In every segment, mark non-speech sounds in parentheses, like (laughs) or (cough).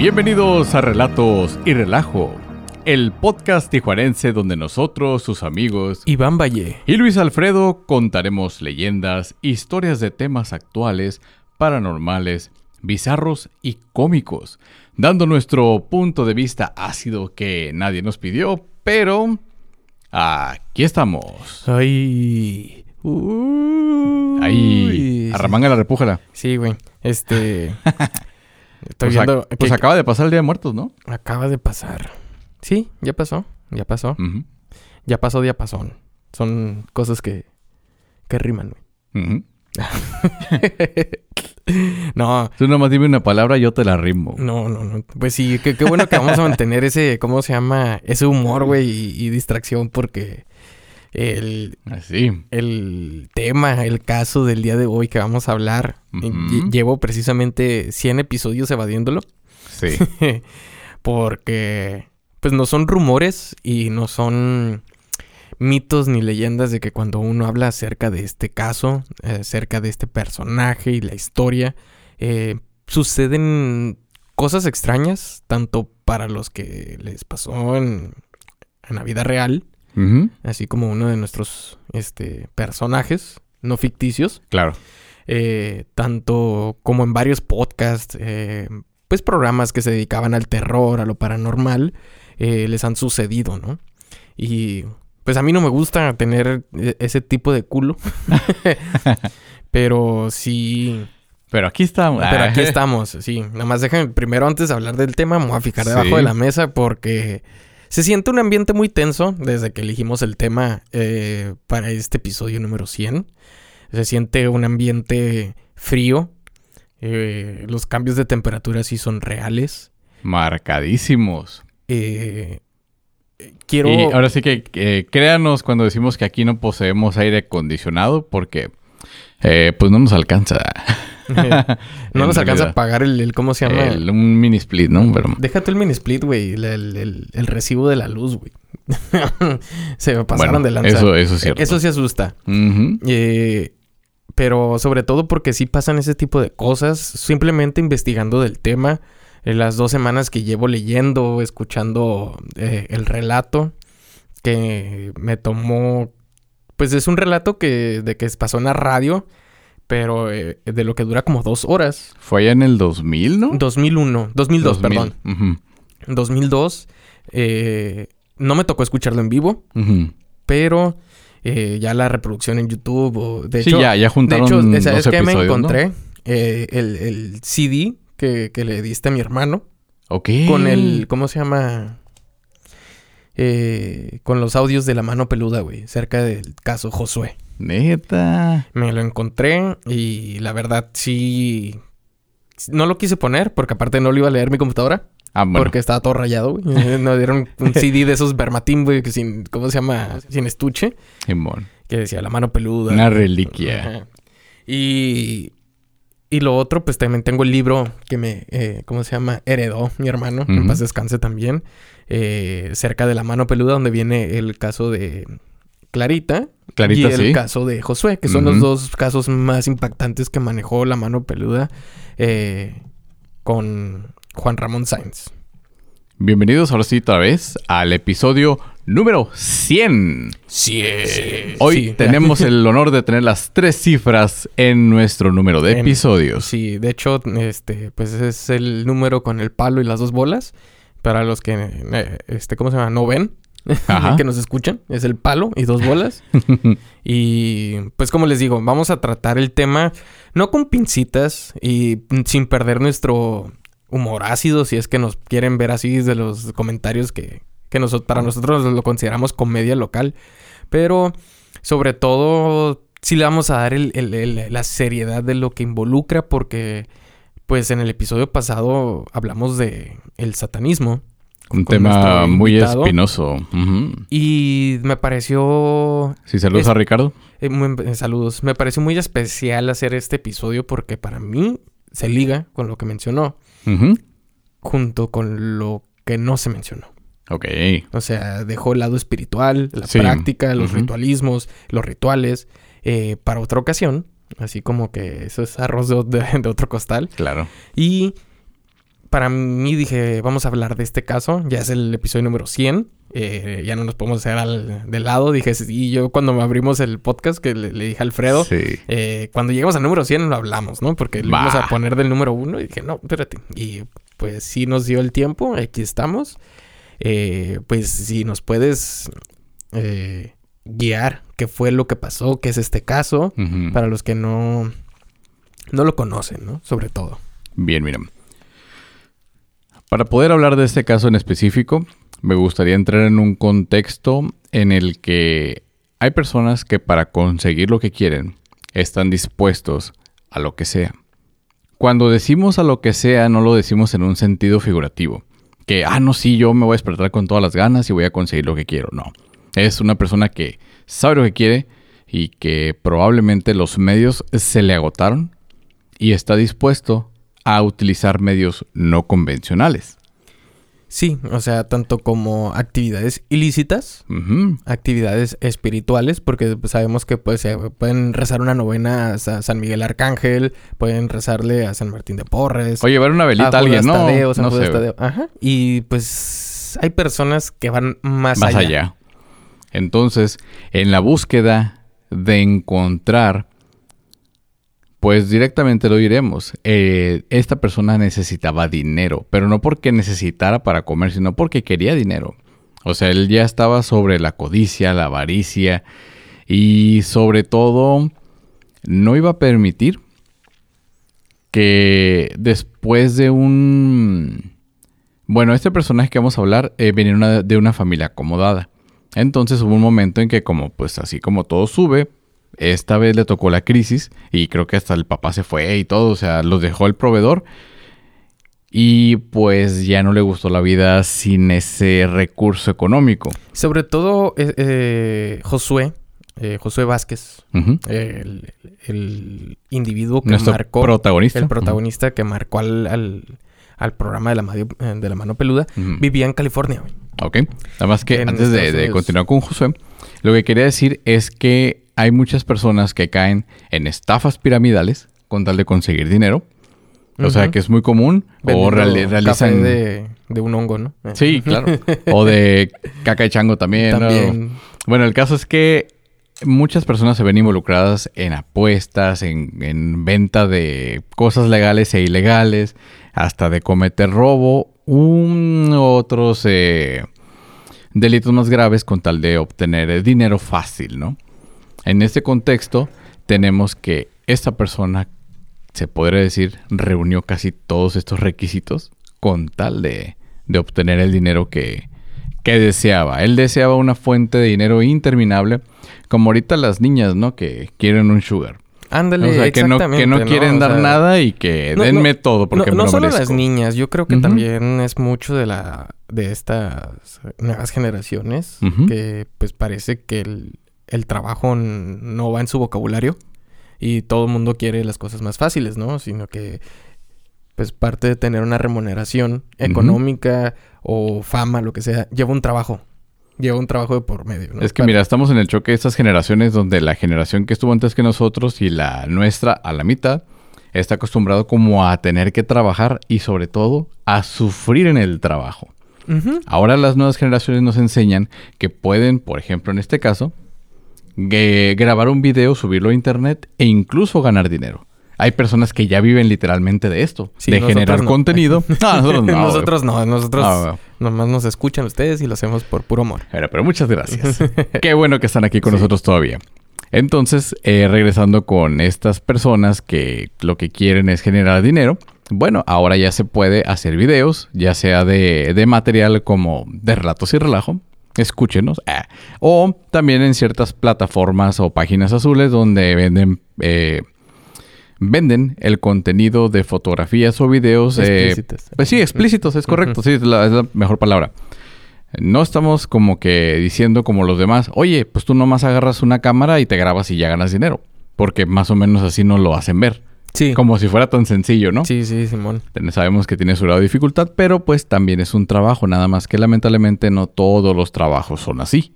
Bienvenidos a Relatos y Relajo, el podcast tijuarense donde nosotros, sus amigos Iván Valle y Luis Alfredo contaremos leyendas, historias de temas actuales, paranormales, bizarros y cómicos, dando nuestro punto de vista ácido que nadie nos pidió, pero aquí estamos. Ay. Ahí, arramángala, repújala. Sí, güey. Este. (laughs) Estoy pues viendo. pues acaba de pasar el Día de Muertos, ¿no? Acaba de pasar. Sí, ya pasó. Ya pasó. Ya pasó, ya pasó. Son cosas que, que riman, güey. (laughs) no. Tú nomás dime una palabra y yo te la rimo. No, no, no. Pues sí, qué, bueno que vamos a mantener ese, ¿cómo se llama? Ese humor, güey, y, distracción porque el, Así. Ah, el tema, el caso del día de hoy que vamos a hablar, llevo precisamente 100 episodios evadiéndolo. Sí. (laughs) porque, pues no son rumores y no son mitos ni leyendas de que cuando uno habla acerca de este caso, eh, acerca de este personaje y la historia, eh, suceden cosas extrañas, tanto para los que les pasó en, la vida real, así como uno de nuestros este, personajes no ficticios. Claro. Eh, tanto como en varios podcasts, pues programas que se dedicaban al terror, a lo paranormal, les han sucedido, ¿no? Y pues a mí no me gusta tener ese tipo de culo. (laughs) Pero sí. Pero aquí estamos. Pero aquí (laughs) estamos, sí. Nada más dejen, primero antes de hablar del tema, me voy a fijar debajo de la mesa porque se siente un ambiente muy tenso desde que elegimos el tema eh, para este episodio número 100. Se siente un ambiente frío. Eh, los cambios de temperatura sí son reales. Marcadísimos. Eh, quiero... Y ahora sí que créanos cuando decimos que aquí no poseemos aire acondicionado porque eh, pues no nos alcanza. (laughs) (laughs) no nos alcanza a pagar el, ¿cómo se llama? un mini split, ¿no? Déjate el mini split, güey. El, recibo de la luz, güey. (laughs) se me pasaron de lanza. Eso, eso es cierto. Eso sí asusta. eh, pero sobre todo porque sí pasan ese tipo de cosas. Simplemente investigando del tema en las dos semanas que llevo leyendo, escuchando eh, el relato, que me tomó, pues es un relato que de que pasó en la radio, pero eh, de lo que dura como dos horas. Fue allá en el 2000, ¿no? 2001, 2002, perdón. 2002. Eh, no me tocó escucharlo en vivo, pero ya la reproducción en YouTube, o, de sí, ya, ya juntaron De hecho, es que me encontré? el, el CD que, le diste a mi hermano. Ok. Con el, ¿cómo se llama? Eh, con los audios de la mano peluda, güey, cerca del caso Josué. Neta. Me lo encontré y la verdad sí. No lo quise poner porque aparte no lo iba a leer mi computadora. Ah, bueno. Porque estaba todo rayado, güey. (laughs) Nos dieron un CD de esos Vermatim, güey, que sin, ¿cómo se llama? Sin estuche. Simón. Que decía la mano peluda. Una reliquia. Y y lo otro, pues también tengo el libro que me, eh, ¿cómo se llama? Heredó mi hermano, en paz descanse también, eh, cerca de la mano peluda, donde viene el caso de Clarita, Clarita y el caso de Josué, que son los dos casos más impactantes que manejó la mano peluda eh, con Juan Ramón Sainz. Bienvenidos ahora sí otra vez al episodio número 100. 100. Hoy tenemos (laughs) el honor de tener las tres cifras en nuestro número de episodios. Sí, de hecho, este, pues es el número con el palo y las dos bolas. Para los que, eh, este, ¿cómo se llama? No ven. (laughs) que nos escuchan. Es el palo y dos bolas. (laughs) y pues como les digo, vamos a tratar el tema no con pincitas y sin perder nuestro humor ácido, si es que nos quieren ver así desde los comentarios que, que para nosotros lo consideramos comedia local. Pero sobre todo, sí le vamos a dar la seriedad de lo que involucra, porque pues en el episodio pasado hablamos de el satanismo. Un tema muy espinoso. Y me pareció... Sí, saludos a Ricardo. Eh, eh, saludos. Me pareció muy especial hacer este episodio porque para mí se liga con lo que mencionó junto con lo que no se mencionó. Ok. O sea, dejó el lado espiritual, la práctica, los ritualismos, los rituales, eh, para otra ocasión. Así como que eso es arroz de, otro costal. Claro. Y para mí dije, vamos a hablar de este caso. Ya es el episodio número 100. Eh, ya no nos podemos hacer al, de lado. Dije, y yo cuando abrimos el podcast, que le, dije a Alfredo, eh, cuando lleguemos al número 100 lo hablamos, ¿no? Porque le vamos a poner del número 1 y dije, no, espérate. Y pues sí nos dio el tiempo, aquí estamos. Eh, pues si nos puedes guiar qué fue lo que pasó, qué es este caso, para los que no, no lo conocen, ¿no? Sobre todo. Bien, miren. Para poder hablar de este caso en específico, me gustaría entrar en un contexto en el que hay personas que para conseguir lo que quieren están dispuestos a lo que sea. Cuando decimos a lo que sea, no lo decimos en un sentido figurativo. Que, ah, no, sí, yo me voy a despertar con todas las ganas y voy a conseguir lo que quiero. No. Es una persona que sabe lo que quiere y que probablemente los medios se le agotaron y está dispuesto a utilizar medios no convencionales. Sí, o sea, tanto como actividades ilícitas, actividades espirituales, porque sabemos que pues, pueden rezar una novena a San Miguel Arcángel, pueden rezarle a San Martín de Porres. O llevar una velita a, alguien, ¿no? no sé. Ajá. Y pues hay personas que van más, más allá. Entonces, en la búsqueda de encontrar pues directamente lo diremos. Eh, esta persona necesitaba dinero, pero no porque necesitara para comer, sino porque quería dinero. O sea, él ya estaba sobre la codicia, la avaricia y sobre todo no iba a permitir que después de un... Bueno, este personaje que vamos a hablar eh, venía de una familia acomodada. Entonces hubo un momento en que como pues así como todo sube, esta vez le tocó la crisis y creo que hasta el papá se fue y todo, o sea, los dejó el proveedor. Y pues ya no le gustó la vida sin ese recurso económico. Sobre todo eh, eh, Josué, eh, Josué Vázquez, el, individuo que marcó. Protagonista. El protagonista que marcó al, programa de la, de la mano peluda, vivía en California. Ok. Además que antes de, continuar con Josué, lo que quería decir es que hay muchas personas que caen en estafas piramidales con tal de conseguir dinero. O sea que es muy común. o realizan. de, un hongo, ¿no? Sí, claro. (laughs) o de caca de chango también. Bueno, el caso es que muchas personas se ven involucradas en apuestas, en, venta de cosas legales e ilegales, hasta de cometer robo, un, otros eh, delitos más graves con tal de obtener dinero fácil, ¿no? En este contexto, tenemos que esta persona, se podría decir, reunió casi todos estos requisitos con tal de, obtener el dinero que, deseaba. Él deseaba una fuente de dinero interminable, como ahorita las niñas, ¿no? Que quieren un sugar. Ándale, o sea, que no, que no quieren dar nada y que denme todo porque no, no solo las niñas, yo creo que también es mucho de la de estas nuevas generaciones que pues parece que el, el trabajo no va en su vocabulario y todo el mundo quiere las cosas más fáciles, ¿no? Sino que pues parte de tener una remuneración económica o fama, lo que sea, lleva un trabajo. Lleva un trabajo de por medio. ¿no? Es que mira, estamos en el choque de estas generaciones donde la generación que estuvo antes que nosotros y la nuestra a la mitad está acostumbrado como a tener que trabajar y sobre todo a sufrir en el trabajo. Ahora las nuevas generaciones nos enseñan que pueden, por ejemplo en este caso, grabar un video, subirlo a internet e incluso ganar dinero. Hay personas que ya viven literalmente de esto, de generar contenido. (laughs) (laughs) nosotros no. nosotros no, nosotros nomás nos escuchan ustedes y lo hacemos por puro amor. Pero, muchas gracias. (laughs) Qué bueno que están aquí con nosotros todavía. Entonces, eh, regresando con estas personas que lo que quieren es generar dinero, bueno, ahora ya se puede hacer videos, ya sea de, de material como de relatos y relajo, escúchenos. Eh. O también en ciertas plataformas o páginas azules donde venden eh, venden el contenido de fotografías o videos. Eh, explícitos. pues sí, explícitos, es correcto. Sí, es la, mejor palabra. No estamos como que diciendo como los demás, oye, pues tú nomás agarras una cámara y te grabas y ya ganas dinero. Porque más o menos así no lo hacen ver. Sí. Como si fuera tan sencillo, ¿no? Sí, sí, Simón. Sabemos que tiene su grado de dificultad, pero pues también es un trabajo, nada más que lamentablemente no todos los trabajos son así.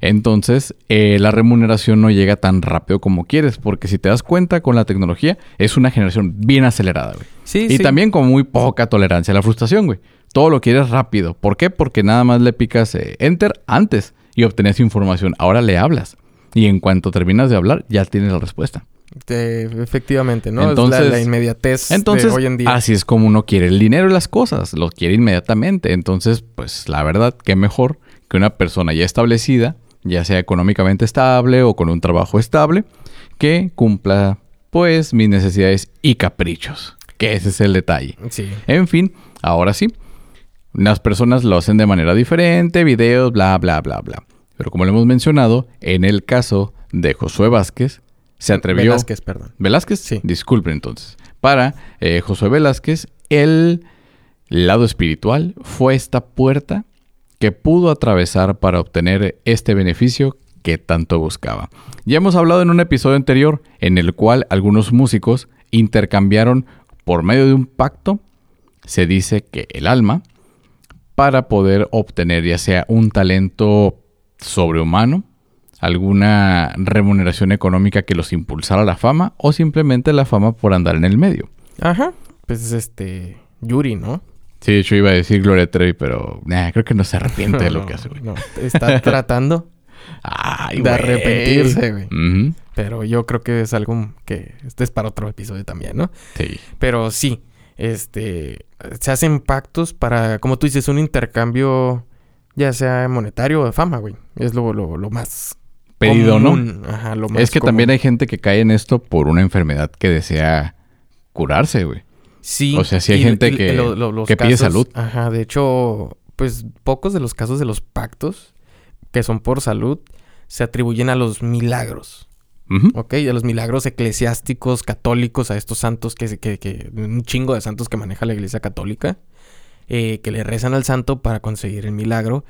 Entonces, eh, la remuneración no llega tan rápido como quieres, porque si te das cuenta con la tecnología, es una generación bien acelerada, güey. Sí, y sí. también con muy poca tolerancia a la frustración, güey. Todo lo quieres rápido. ¿Por qué? Porque nada más le picas eh, enter antes y obtenías información. Ahora le hablas. Y en cuanto terminas de hablar, ya tienes la respuesta. Eh, efectivamente, ¿no? Entonces- es la, la inmediatez Entonces, de hoy en día. así es como uno quiere el dinero y las cosas. Lo quiere inmediatamente. Entonces, pues la verdad, qué mejor que una persona ya establecida, ya sea económicamente estable o con un trabajo estable, que cumpla, pues, mis necesidades y caprichos. Que ese es el detalle. Sí. En fin, ahora sí. Las personas lo hacen de manera diferente, videos, bla, bla, bla, bla. Pero como lo hemos mencionado, en el caso de Josué Vázquez, se atrevió... Velázquez, perdón. ¿Velázquez? Sí. Disculpen entonces. Para eh, Josué Velázquez, el lado espiritual fue esta puerta que pudo atravesar para obtener este beneficio que tanto buscaba. Ya hemos hablado en un episodio anterior en el cual algunos músicos intercambiaron por medio de un pacto, se dice que el alma, para poder obtener ya sea un talento sobrehumano, alguna remuneración económica que los impulsara a la fama o simplemente la fama por andar en el medio. Ajá. Pues este. Yuri, ¿no? Sí, hecho iba a decir Gloria Trevi, pero nah, creo que no se arrepiente de lo (laughs) No, que hace, güey. No, está (laughs) tratando Ay, de güey. arrepentirse, güey. Pero yo creo que es algo que este es para otro episodio también, ¿no? Sí. Pero sí, este, se hacen pactos para, como tú dices, un intercambio, ya sea monetario o de fama, güey. Es lo, lo, lo más Pedido, ¿no? Ajá, lo más Es que común. también hay gente que cae en esto por una enfermedad que desea curarse, güey. Sí. o sea, sí hay y- gente y que- los que pide salud. Ajá, de hecho, pues pocos de los casos de los pactos que son por salud se atribuyen a los milagros. ¿ok? A los milagros eclesiásticos católicos, a estos santos que, que, que un chingo de santos que maneja la iglesia católica, eh, que le rezan al santo para conseguir el milagro.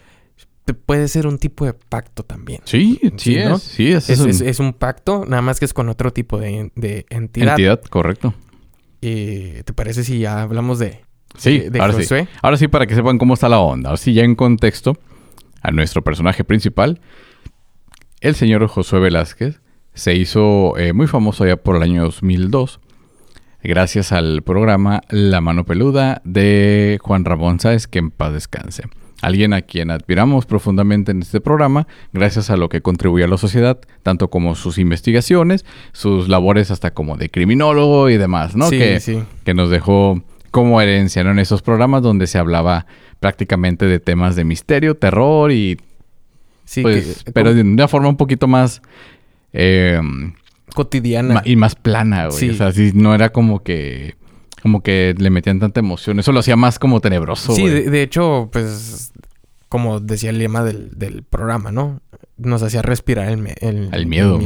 Puede ser un tipo de pacto también. Sí, sí, Sí, es. ¿no? Sí, es, Es, es un- es- es un pacto, nada más que es con otro tipo de, de entidad. entidad, correcto. Eh, ¿Te parece si ya hablamos de, Sí, de, de ahora sí. Ahora sí, para que sepan cómo está la onda. Ahora sí, ya en contexto, a nuestro personaje principal, el señor Josué Velázquez, se hizo eh, muy famoso ya por el año 2002, gracias al programa La Mano Peluda de Juan Ramón Sáez, que en paz descanse. Alguien a quien admiramos profundamente en este programa, gracias a lo que contribuye a la sociedad, tanto como sus investigaciones, sus labores hasta como de criminólogo y demás, ¿no? Sí, que, sí. que nos dejó como herencia ¿no? en esos programas donde se hablaba prácticamente de temas de misterio, terror y Sí, pues, que- pero de una forma un poquito más eh, cotidiana. ma- y más plana, güey. Sí. O sea, sí, no era como que como que le metían tanta emoción. Eso lo hacía más como tenebroso, Sí, de hecho, pues, como decía el lema del, del programa, ¿no? Nos hacía respirar el, el, El miedo.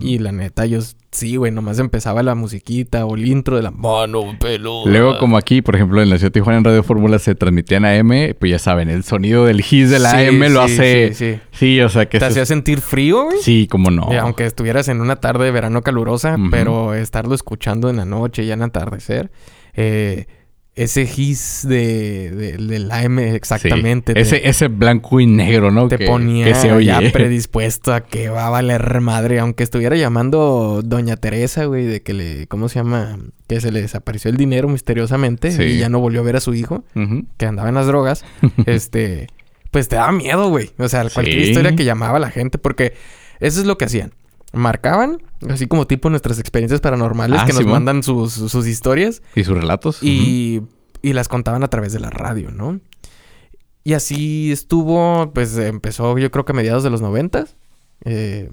Y la neta, yo sí, güey, nomás empezaba la musiquita o el intro de la mano peluda. Luego, como aquí, por ejemplo, en la ciudad de Tijuana en Radio Fórmula se transmitían AM, pues ya saben, el sonido del his de la Sí, AM lo sí, hace. Sí, Sí, sí. o sea que Te hacía es- sentir frío, güey. Sí, como no. Eh, aunque estuvieras en una tarde de verano calurosa, pero estarlo escuchando en la noche, ya en atardecer, eh, ese his de, de- AM Sí. exactamente. te- Ese, ese blanco y negro, ¿no? te que, ponía que se oye. ya (laughs) predispuesto a que va a valer madre, aunque estuviera llamando Doña Teresa, güey, de que le, ¿cómo se llama? Que se le desapareció el dinero misteriosamente Sí. y ya no volvió a ver a su hijo, que andaba en las drogas, (laughs) este, pues te daba miedo, güey. O sea, cualquier Sí. historia que llamaba a la gente, porque eso es lo que hacían. Marcaban, así como tipo nuestras experiencias paranormales, Ah, que nos mandan sus, sus historias ¿Y sus relatos? y, y las contaban a través de la radio, ¿no? Y así estuvo, pues empezó yo creo que a mediados de los noventas. eh,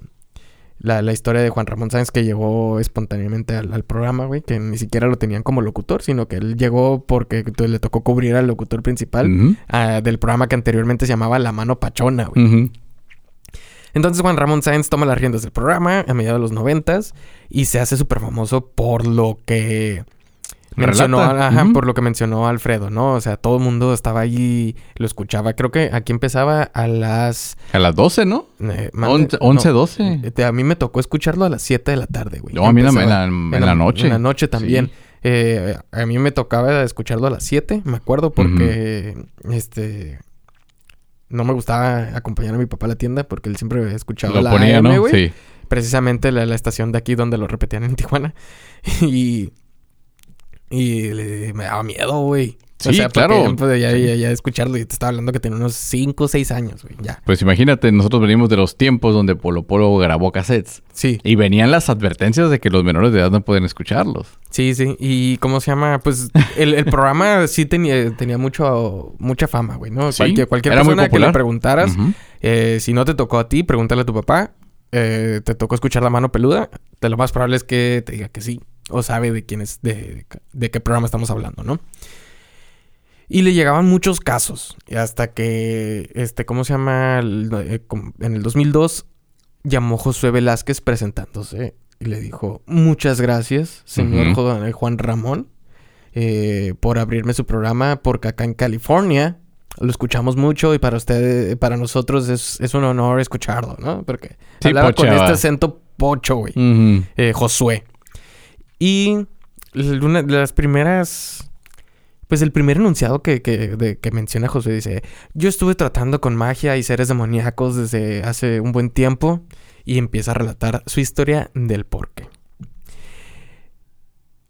la, la historia de Juan Ramón Sáenz que llegó espontáneamente al, al programa, güey, que ni siquiera lo tenían como locutor, sino que él llegó porque t- le tocó cubrir al locutor principal ah, del programa que anteriormente se llamaba La Mano Pachona, güey. Ujú. Entonces Juan Ramón Sáenz toma las riendas del programa a mediados de los noventas y se hace súper famoso por lo que mencionó, por lo que mencionó Alfredo, ¿no? O sea, todo el mundo estaba ahí, lo escuchaba. Creo que aquí empezaba a las... A las 12, ¿no? eh, mande- 11, 11 no, 12. eh, a mí me tocó escucharlo a las 7 de la tarde, güey. No, a mí en la, en la- en la noche. En la noche también. Sí. Eh, a mí me tocaba escucharlo a las 7, me acuerdo, porque este no me gustaba acompañar a mi papá a la tienda porque él siempre había escuchado Lo la ponía, AM, ¿no? Sí. Precisamente la, la estación de aquí donde lo repetían en (laughs) Tijuana. y... Y le- me daba miedo, güey. Sí, claro. Ya, pues, ya, ya- ya escucharlo y te estaba hablando que tenía unos 5 o 6 años, güey. Ya. Pues imagínate, nosotros venimos de los tiempos donde Polo Polo grabó cassettes. Sí. Y venían las advertencias de que los menores de edad no pueden escucharlos. Sí, sí. ¿Y cómo se llama? Pues el, el programa (laughs) sí tenía, tenía mucho, mucha fama, güey, ¿no? Sí, Cualquier, cualquier era muy persona que le preguntaras, eh, si no te tocó a ti, pregúntale a tu papá. eh, ¿Te tocó escuchar la mano peluda? De lo más probable es que te diga que sí. O sabe de quién es, de, de qué programa estamos hablando, ¿no? Y le llegaban muchos casos. Y hasta que, este, ¿cómo se llama? Eh, En el 2002 llamó Josué Velázquez presentándose y le dijo, muchas gracias, señor eh, Juan Ramón, eh, por abrirme su programa, porque acá en California lo escuchamos mucho y para usted, para nosotros es, es un honor escucharlo, ¿no? Porque Sí, hablaba con este acento pocho, güey. Eh, Josué. Y una de las primeras... Pues el primer enunciado que, que, de- que menciona Josué dice, yo estuve tratando con magia y seres demoníacos desde hace un buen tiempo y empieza a relatar su historia del porqué.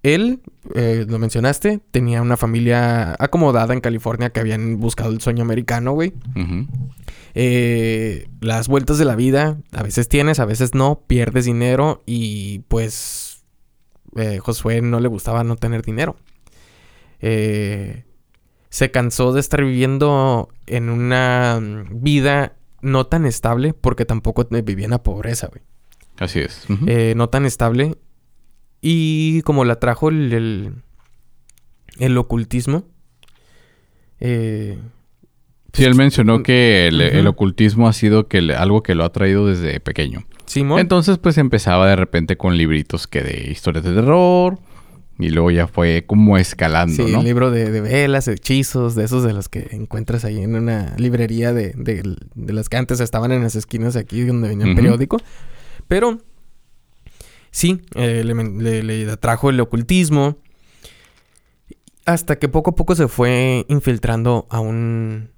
Él, eh, lo mencionaste, tenía una familia acomodada en California que habían buscado el sueño americano, güey. Eh, las vueltas de la vida, a veces tienes, a veces no, pierdes dinero y pues eh, Josué no le gustaba no tener dinero. Eh, se cansó de estar viviendo en una mm, vida no tan estable porque tampoco vivía en la pobreza, güey. Así es. Eh, no tan estable. Y como la trajo el, el, el ocultismo. Eh, Sí, él mencionó que el, ocultismo ha sido que le- algo que lo ha traído desde pequeño. Simón. Entonces, pues empezaba de repente con libritos que de historias de terror. Y luego ya fue como escalando, Sí, ¿no? el libro de, de velas, hechizos, de esos de los que encuentras ahí en una librería de, de, de las que antes estaban en las esquinas aquí donde venía el periódico. Pero sí, eh, le, le- le atrajo el ocultismo. Hasta que poco a poco se fue infiltrando a un...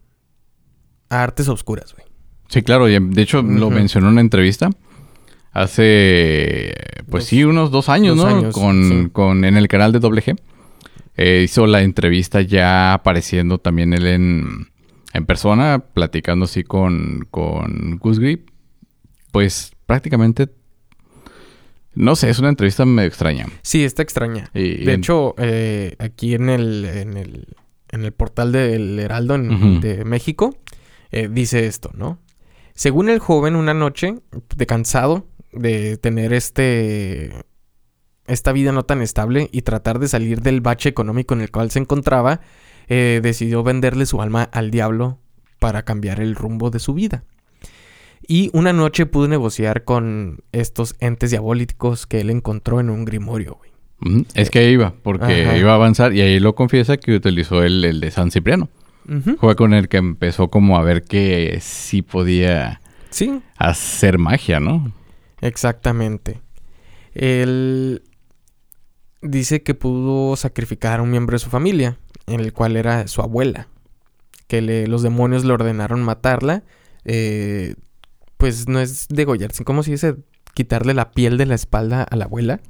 a artes oscuras, güey. Sí, claro. y, de hecho, lo mencionó en una entrevista. Hace, pues Dos- sí, unos dos años, dos ¿no? años, con, sí. con, en el canal de WG. Eh, hizo la entrevista ya apareciendo también él en, en persona, platicando así con, con Gus Grip. Pues prácticamente, no sé, es una entrevista medio extraña. Sí, está extraña. Y- De hecho, eh, aquí en el, en el, en el portal del Heraldo en- de México, eh, dice esto, ¿no? Según el joven, una noche, de cansado de tener este esta vida no tan estable y tratar de salir del bache económico en el cual se encontraba, eh, decidió venderle su alma al diablo para cambiar el rumbo de su vida. Y una noche pudo negociar con estos entes diabólicos que él encontró en un grimorio, güey. Es que iba, porque Ajá. iba a avanzar y ahí lo confiesa que utilizó el, el de San Cipriano. Ujú. Fue con el que empezó como a ver que sí podía Sí, hacer magia, ¿no? Exactamente. Él dice que pudo sacrificar a un miembro de su familia, en el cual era su abuela, que le- los demonios le ordenaron matarla, eh, pues no es degollar, sino como se dice, quitarle la piel de la espalda a la abuela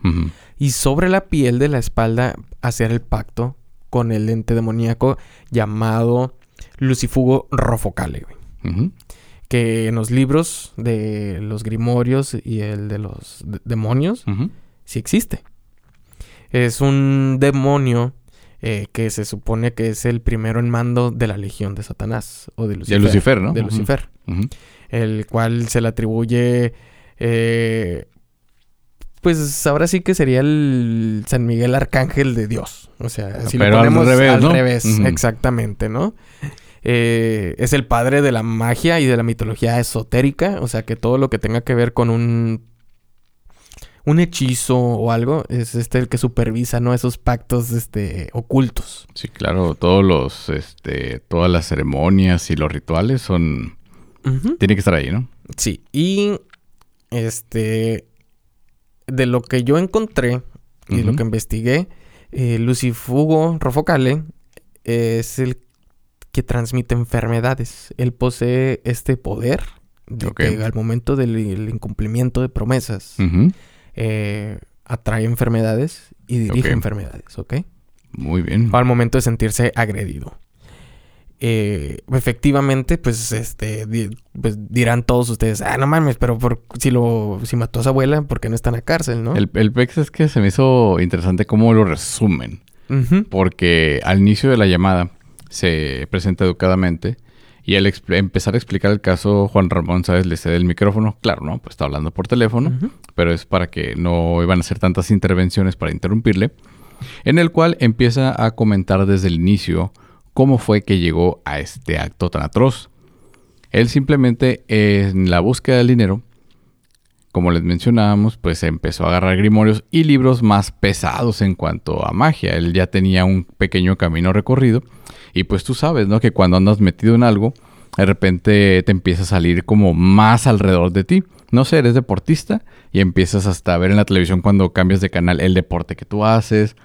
y sobre la piel de la espalda hacer el pacto con el ente demoníaco llamado Lucifugo Rofocale. Ujú. Que en los libros de los grimorios y el de los de- demonios Ujú. sí existe. Es un demonio eh, que se supone que es el primero en mando de la legión de Satanás o de Lucifer. Lucifer, ¿no? De. Lucifer. El cual se le atribuye... eh, pues ahora sí que sería el San Miguel Arcángel de Dios. O sea, si Pero lo al ponemos al revés, exactamente, ¿no? Eh, es el padre de la magia y de la mitología esotérica. O sea que todo lo que tenga que ver con un. un hechizo o algo. Es este el que supervisa, ¿no? Esos pactos este, ocultos. Sí, claro, todos los, este, todas las ceremonias y los rituales son, tiene que estar ahí, ¿no? Sí. Y este. De lo que yo encontré y lo que investigué, eh, Lucifugo Rofocale es el que transmite enfermedades. Él posee este poder de que al momento del incumplimiento de promesas eh, atrae enfermedades y dirige enfermedades, ¿ok? Muy bien. Al momento de sentirse agredido. Eh, efectivamente, pues, este, pues dirán todos ustedes, ah, no mames, pero por, si lo, si mató a su abuela, ¿por qué no está en la cárcel, no? El, el PEX es que se me hizo interesante cómo lo resumen. Porque al inicio de la llamada se presenta educadamente y al empezar a explicar el caso, Juan Ramón, ¿sabes? Le cede el micrófono. Claro, ¿no? Pues está hablando por teléfono, pero es para que no iban a hacer tantas intervenciones para interrumpirle. En el cual empieza a comentar desde el inicio cómo fue que llegó a este acto tan atroz. Él simplemente, en la búsqueda del dinero, como les mencionábamos, pues empezó a agarrar grimorios y libros más pesados en cuanto a magia. Él ya tenía un pequeño camino recorrido y pues tú sabes, ¿no? Que cuando andas metido en algo, de repente te empieza a salir como más alrededor de ti. No sé, eres deportista y empiezas hasta a ver en la televisión cuando cambias de canal el deporte que tú haces.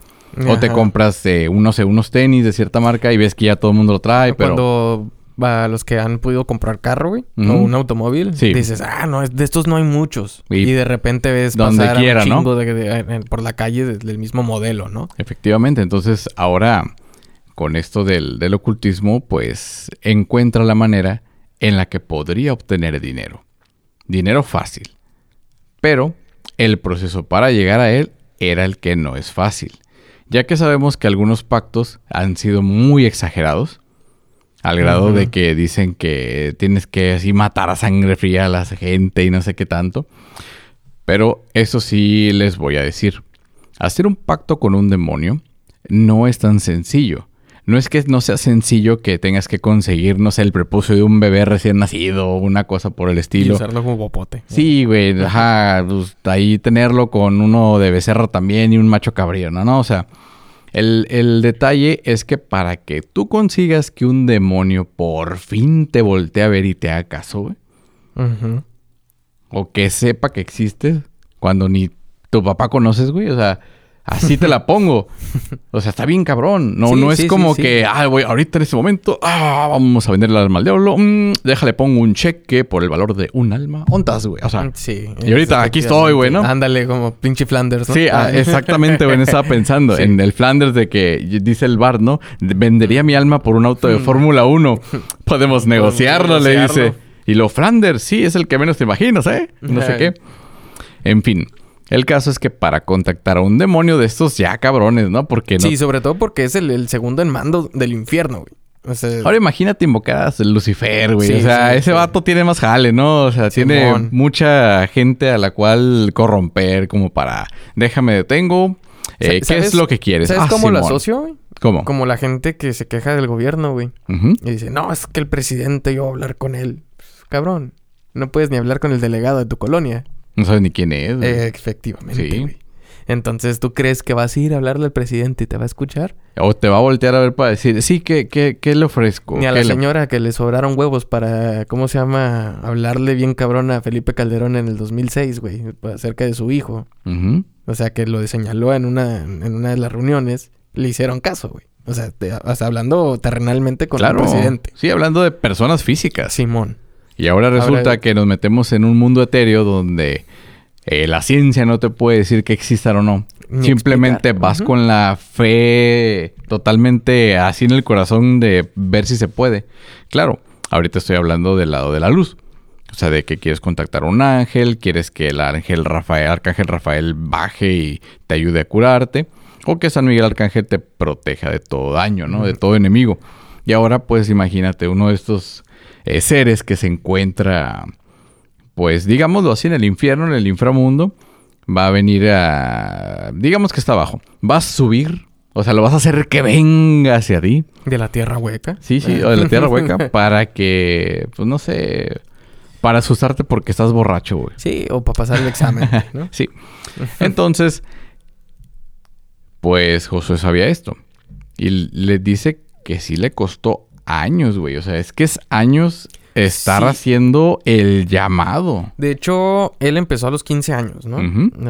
O te compras eh, unos, unos tenis de cierta marca y ves que ya todo el mundo lo trae, pero... Cuando a los que han podido comprar carro, güey, o un automóvil, dices, ah, no, de estos no hay muchos. Y, de repente ves donde pasar quiera, un chingo de, por la calle del mismo modelo, ¿no? Efectivamente, entonces ahora con esto del, del ocultismo, pues encuentra la manera en la que podría obtener dinero. Dinero fácil. Pero el proceso para llegar a él era el que no es fácil, ya que sabemos que algunos pactos han sido muy exagerados al grado de que dicen que tienes que así matar a sangre fría a la gente y no sé qué tanto. Pero eso sí les voy a decir. Hacer un pacto con un demonio no es tan sencillo. No es que no sea sencillo que tengas que conseguir, no sé, el prepucio de un bebé recién nacido o una cosa por el estilo. Y usarlo como popote. Sí, güey, ajá, pues, ahí tenerlo con uno de becerro también y un macho cabrío, ¿no? ¿no? O sea, el, detalle es que para que tú consigas que un demonio por fin te voltee a ver y te haga caso, güey. O que sepa que existes cuando ni tu papá conoces, güey. O sea, Así te la pongo. O sea, está bien cabrón. No, no es como que, ah, güey, ahorita en este momento, ah, vamos a vender el alma al diablo. Mm, déjale, pongo un cheque por el valor de un alma. ¿Ontas, güey? O sea, sí. Y ahorita aquí estoy, güey, ¿no? Ándale, como pinche Flanders, ¿no? Sí, ah, exactamente, güey. Estaba pensando en el Flanders de que dice el bar, ¿no? Vendería mi alma por un auto de mm. Fórmula 1. (laughs) Podemos negociarlo, le dice. Y lo Flanders, sí, es el que menos te imaginas, ¿eh? No sé qué. En fin. El caso es que para contactar a un demonio de estos ya cabrones, ¿no? Porque no... Sí, sobre todo porque es el, segundo en mando del infierno, güey. Ahora imagínate invocar a Lucifer, güey. o sea, ese vato tiene más jale, ¿no? O sea, tiene mucha gente a la cual corromper como para... Déjame, detengo. Eh, ¿Qué es lo que quieres? ¿Sabes ah, cómo lo asocio, güey? ¿Cómo? Como la gente que se queja del gobierno, güey. Y dice, no, es que el presidente, yo voy a hablar con él. cabrón, no puedes ni hablar con el delegado de tu colonia. No sabes ni quién es. Eh, efectivamente, sí. Entonces, ¿tú crees que vas a ir a hablarle al presidente y te va a escuchar? O te va a voltear a ver para decir, sí, ¿qué, qué, qué le ofrezco? Ni a la señora que le sobraron huevos para, ¿cómo se llama? Hablarle bien cabrón a Felipe Calderón en el 2006, güey, acerca de su hijo. O sea, que lo señaló en una, en una de las reuniones, le hicieron caso, güey. O sea, hablando terrenalmente con el presidente. Sí, hablando de personas físicas. Simón. Y ahora resulta que nos metemos en un mundo etéreo donde eh, la ciencia no te puede decir que existan o no. Simplemente vas con la fe totalmente así en el corazón de ver si se puede. Claro, ahorita estoy hablando del lado de la luz. O sea, de que quieres contactar a un ángel, quieres que el ángel Rafael, arcángel Rafael baje y te ayude a curarte. O que San Miguel Arcángel te proteja de todo daño, ¿no? De todo enemigo. Y ahora, pues imagínate, uno de estos eh, seres que se encuentra, pues digámoslo así, en el infierno, en el inframundo, va a venir a, digamos que está abajo, va a subir, o sea, lo vas a hacer que venga hacia ti. De la tierra hueca. Sí, sí, o de la tierra hueca, (laughs) para que, pues no sé, para asustarte porque estás borracho, güey. Sí, o para pasar el examen, (laughs) ¿no? sí. Entonces, pues Josué sabía esto. Y le dice que sí le costó años, güey. O sea, es que es años estar haciendo el llamado. De hecho, él empezó a los 15 años, ¿no?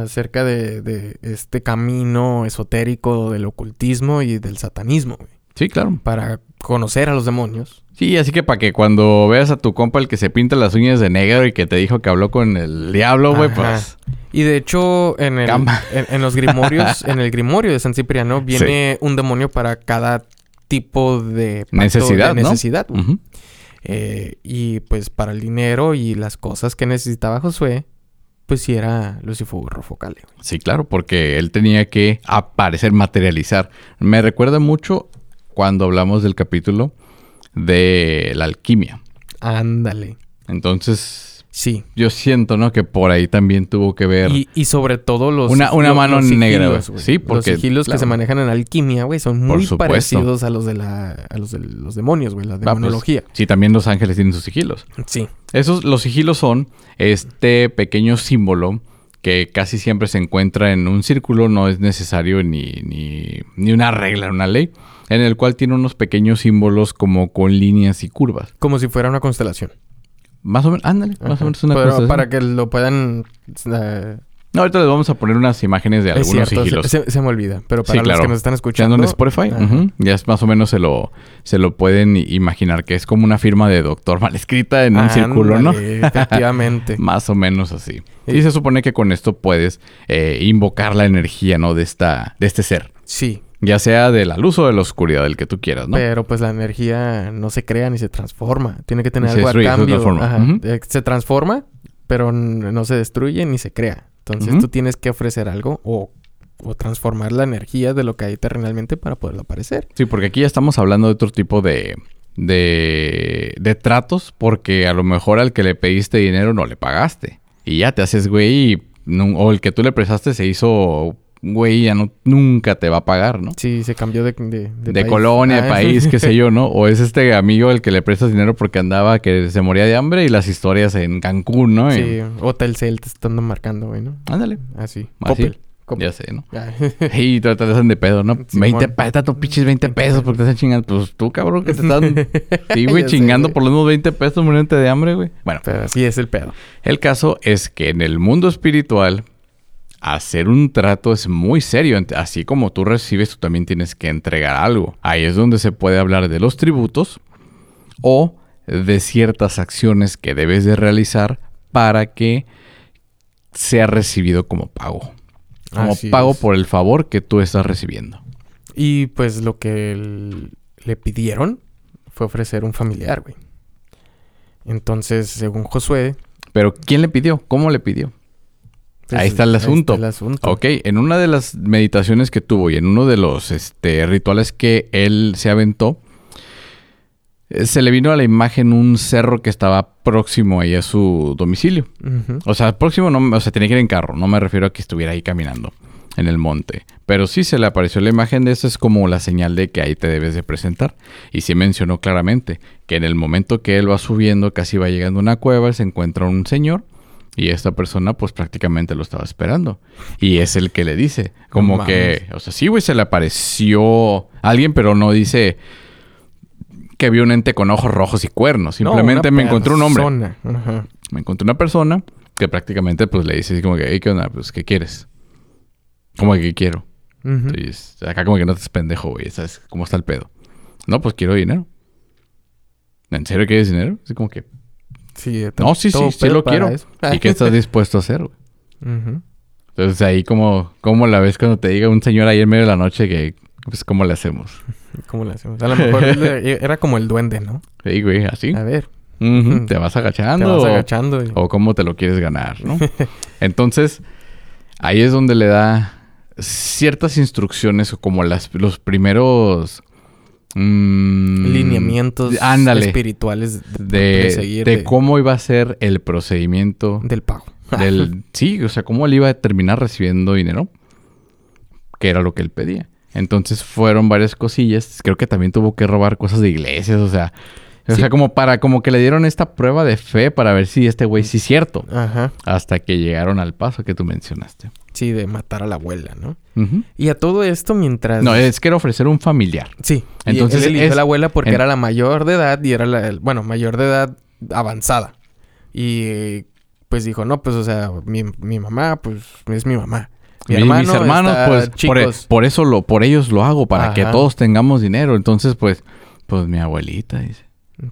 Acerca de, este camino esotérico del ocultismo y del satanismo, güey. Sí, claro. Para conocer a los demonios. Sí, así que para que cuando veas a tu compa el que se pinta las uñas de negro y que te dijo que habló con el diablo, güey, pues... Y de hecho, en, el, en, los grimorios, (laughs) en el grimorio de San Cipriano, viene un demonio para cada tipo de necesidad. necesidad. Eh, y pues para el dinero y las cosas que necesitaba Josué, pues sí era Lucifer Focale. Sí, claro, porque él tenía que aparecer, materializar. Me recuerda mucho cuando hablamos del capítulo de la alquimia. Ándale. Entonces, Sí. Yo siento, ¿no? Que por ahí también tuvo que ver. Y, sobre todo los. Una, una mano negra, güey. Sí, porque. Los sigilos que se manejan en alquimia, güey, son muy parecidos a los de la. a los de los demonios, güey, la ah, pues, demonología. sí, también los ángeles tienen sus sigilos. Sí. Esos, los sigilos son este pequeño símbolo que casi siempre se encuentra en un círculo, no es necesario ni, ni, ni una regla, una ley, en el cual tiene unos pequeños símbolos como con líneas y curvas. Como si fuera una constelación. Más o menos, ándale, más o menos una Pero para que lo puedan... Eh, no, ahorita les vamos a poner unas imágenes de algunos sigilos. Se, me olvida, pero para los que nos están escuchando... en Spotify, ya es más o menos se lo, se lo pueden imaginar, que es como una firma de doctor mal escrita en un círculo, ¿no? efectivamente. (laughs) más o menos así. Y se supone que con esto puedes eh, invocar la energía, ¿no? De, esta, de este ser. Sí. Ya sea de la luz o de la oscuridad, del que tú quieras, ¿no? Pero pues la energía no se crea ni se transforma. Tiene que tener algo a cambio. Se, eh, se transforma, pero no se destruye ni se crea. Entonces tú tienes que ofrecer algo o, transformar la energía de lo que hay terrenalmente para poderlo aparecer. Sí, porque aquí ya estamos hablando de otro tipo de, de, de tratos, porque a lo mejor al que le pediste dinero no le pagaste. Y ya te haces güey y, o el que tú le prestaste se hizo güey, ya no, nunca te va a pagar, ¿no? Sí, se cambió de... De, de, colonia, de ah, país, (laughs) qué sé yo, ¿no? O es este amigo el que le prestas dinero porque andaba que se moría de hambre y las historias en Cancún, ¿no? Sí, o Telcel te están marcando, güey, ¿no? Ándale. Así. Así. Ya sé, ¿no? (laughs) y te, te hacen de pedo, ¿no? 20 pesos, tu pinches 20 pesos porque te están chingando. Pues tú, cabrón, que te están... (laughs) sí, güey, chingando por los mismos 20 pesos muriéndote de hambre, güey. Bueno. Pero así es el pedo. El caso es que en el mundo espiritual hacer un trato es muy serio. Así como tú recibes, tú también tienes que entregar algo. Ahí es donde se puede hablar de los tributos o de ciertas acciones que debes de realizar para que sea recibido como pago. Como pago por el favor que tú estás recibiendo. Y pues lo que le pidieron fue ofrecer un familiar, güey. Entonces, según Josué... Pero ¿quién le pidió? ¿Cómo le pidió? Ahí está el asunto. el asunto. Ok, en una de las meditaciones que tuvo y en uno de los este, rituales que él se aventó, eh, se le vino a la imagen un cerro que estaba próximo ahí a su domicilio. O sea, próximo no, o sea, tenía que ir en carro, no me refiero a que estuviera ahí caminando en el monte. Pero sí se le apareció la imagen de eso, es como la señal de que ahí te debes de presentar. Y sí mencionó claramente que en el momento que él va subiendo, casi va llegando a una cueva, se encuentra un señor y esta persona pues prácticamente lo estaba esperando. Y es el que le dice, como que, o sea, sí, güey, se le apareció alguien, pero no dice que vio un ente con ojos rojos y cuernos. Simplemente me encontró un hombre. Me encontró una persona que prácticamente pues le dice como que, ¿qué onda? Pues, ¿qué quieres? Como que, ¿qué quiero? acá como que no te es pendejo, güey. ¿Sabes cómo está el pedo? No, pues quiero dinero. ¿En serio quieres dinero? Así como que, Sí, no, sí, sí, sí lo quiero. ¿Y qué estás dispuesto a hacer, güey? Entonces ahí como, ¿cómo la ves cuando te diga un señor ahí en medio de la noche que, pues, ¿cómo le hacemos? (laughs) ¿Cómo le hacemos? A lo mejor era como el duende, ¿no? Sí, güey, así. A ver. ¿Te vas agachando? Te vas agachando. O cómo te lo quieres ganar, ¿no? (laughs) Entonces, ahí es donde le da ciertas instrucciones o como las, los primeros Mm, lineamientos espirituales de, de, cómo iba a ser el procedimiento del pago. del, (laughs) sí, o sea, cómo él iba a terminar recibiendo dinero, que era lo que él pedía. Entonces fueron varias cosillas. Creo que también tuvo que robar cosas de iglesias, o sea, o sea, como para, como que le dieron esta prueba de fe para ver si este güey sí es cierto. Ajá. Hasta que llegaron al paso que tú mencionaste. Sí, de matar a la abuela, ¿no? Y a todo esto mientras... No, es que era ofrecer un familiar. Sí. Entonces... él eligió a la abuela porque era la mayor de edad y era la... Bueno, mayor de edad avanzada. Y pues dijo, no, pues, o sea, mi, mamá, pues, es mi mamá. Mi hermano mis hermanos, pues, por, e, por, eso lo, por ellos lo hago, para que todos tengamos dinero. Entonces, pues, Pues mi abuelita, dice.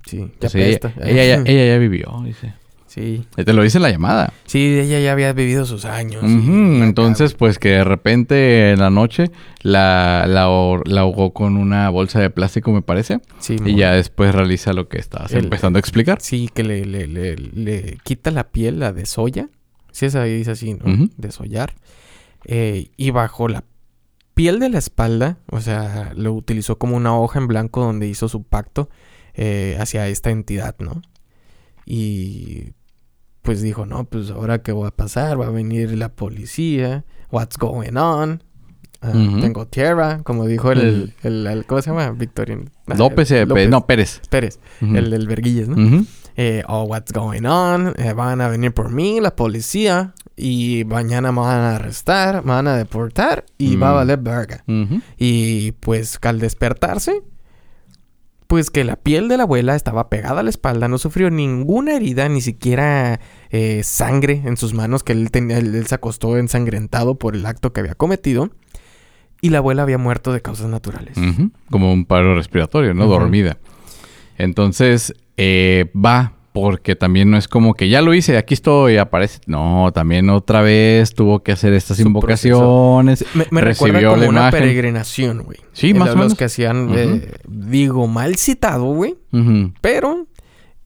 Sí, ya Pues ella, ella, ya, ella ya vivió, dice. Sí. Te lo dice en la llamada. Sí, ella ya había vivido sus años. Entonces, pues que de repente en la noche la, la, ahogó con una bolsa de plástico, me parece. Sí, Y muy- ya después realiza lo que estabas El- empezando a explicar. Sí, que le, le, le, le quita la piel, la de soya. Sí, esa dice así, ¿no? Ujú. De sollar. Eh, y bajo la piel de la espalda, o sea, lo utilizó como una hoja en blanco donde hizo su pacto eh, hacia esta entidad, ¿no? Y pues dijo, no, pues ahora qué va a pasar, va a venir la policía, what's going on. Ah, Ujú. Tengo tierra, como dijo el, el, el- ¿cómo se llama? Victorian. ah, López, eh, López no, Pérez. Pérez, Ujú. el del Verguilles, ¿no? Ujú. eh, oh, what's going on, eh, van a venir por mí, la policía, y mañana me van a arrestar, me van a deportar y va a Mm. valer verga. Y pues al despertarse, pues que la piel de la abuela estaba pegada a la espalda, no sufrió ninguna herida, ni siquiera eh, sangre en sus manos, que él, tenía, él, se acostó ensangrentado por el acto que había cometido. Y la abuela había muerto de causas naturales. Como un paro respiratorio, ¿no? Dormida. Entonces, eh, va, porque también no es como que ya lo hice, aquí estoy, aparece. No, también otra vez tuvo que hacer estas Su invocaciones. Me, me recuerda como una imagen. peregrinación, güey. Sí, más o los menos. que hacían, eh, digo, mal citado, güey. Pero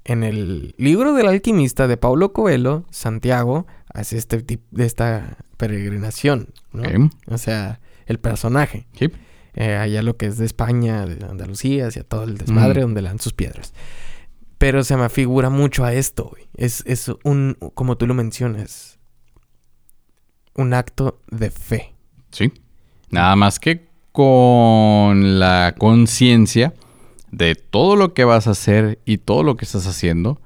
en el libro del alquimista de Paulo Coelho, Santiago hace este tipo de esta peregrinación, ¿no? O sea, el personaje. Sí. eh, allá lo que es de España, de Andalucía, hacia todo el desmadre donde le dan sus piedras. Pero se me afigura mucho a esto, güey. Es, es un, como tú lo mencionas, un acto de fe. Sí. Nada más que con la conciencia de todo lo que vas a hacer y todo lo que estás haciendo,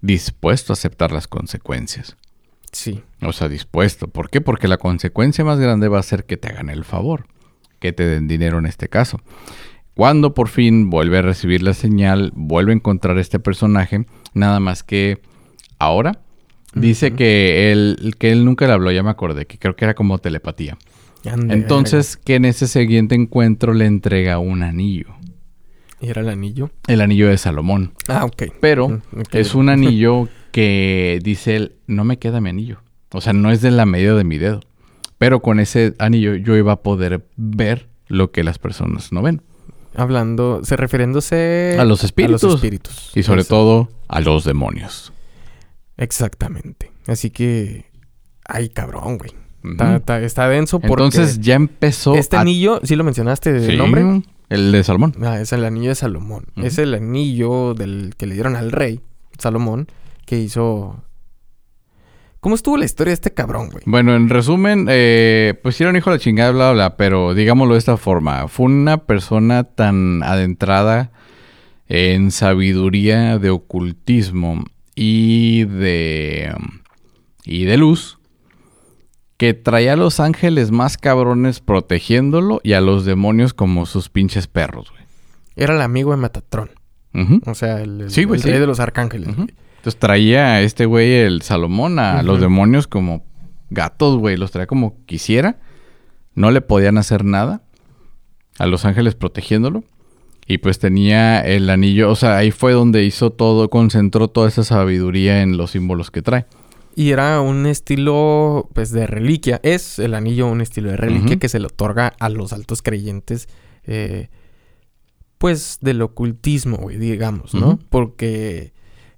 dispuesto a aceptar las consecuencias. Sí. O sea, dispuesto. ¿Por qué? Porque la consecuencia más grande va a ser que te hagan el favor, que te den dinero en este caso. Cuando por fin vuelve a recibir la señal, vuelve a encontrar este personaje, nada más que ahora dice que él, que él nunca le habló, ya me acordé, que creo que era como telepatía. Ande, Entonces, que en ese siguiente encuentro le entrega un anillo, ¿Y era el anillo? el anillo de Salomón. Ah, ok. Pero Mm, es un anillo que dice él, no me queda mi anillo. O sea, no es de la medida de mi dedo. Pero con ese anillo yo iba a poder ver lo que las personas no ven. Hablando, se refiriéndose A los espíritus. A los espíritus. Y sobre todo a los demonios. Exactamente. Así que. Ay, cabrón, güey. Está, está- está denso porque. Entonces ya empezó este a- anillo, ¿sí lo mencionaste Sí, nombre? El de Salomón. Ah, es el anillo de Salomón. Es el anillo del que le dieron al rey, Salomón, que hizo. ¿Cómo estuvo la historia de este cabrón, güey? Bueno, en resumen, eh, pues era un hijo de la chingada, bla, bla, bla, pero digámoslo de esta forma. Fue una persona tan adentrada en sabiduría de ocultismo y de, y de luz que traía a los ángeles más cabrones protegiéndolo y a los demonios como sus pinches perros, güey. Era el amigo de Metatrón. Ujú. O sea, el, el- Sí, güey, el sí. rey de los arcángeles. Güey. Entonces traía a este güey, el Salomón, a los demonios como gatos, güey. Los traía como quisiera. No le podían hacer nada. A los ángeles protegiéndolo. Y pues tenía el anillo. O sea, ahí fue donde hizo todo, concentró toda esa sabiduría en los símbolos que trae. Y era un estilo, pues, de reliquia. Es el anillo un estilo de reliquia que se le otorga a los altos creyentes, eh, pues, del ocultismo, güey, digamos, ¿no? Porque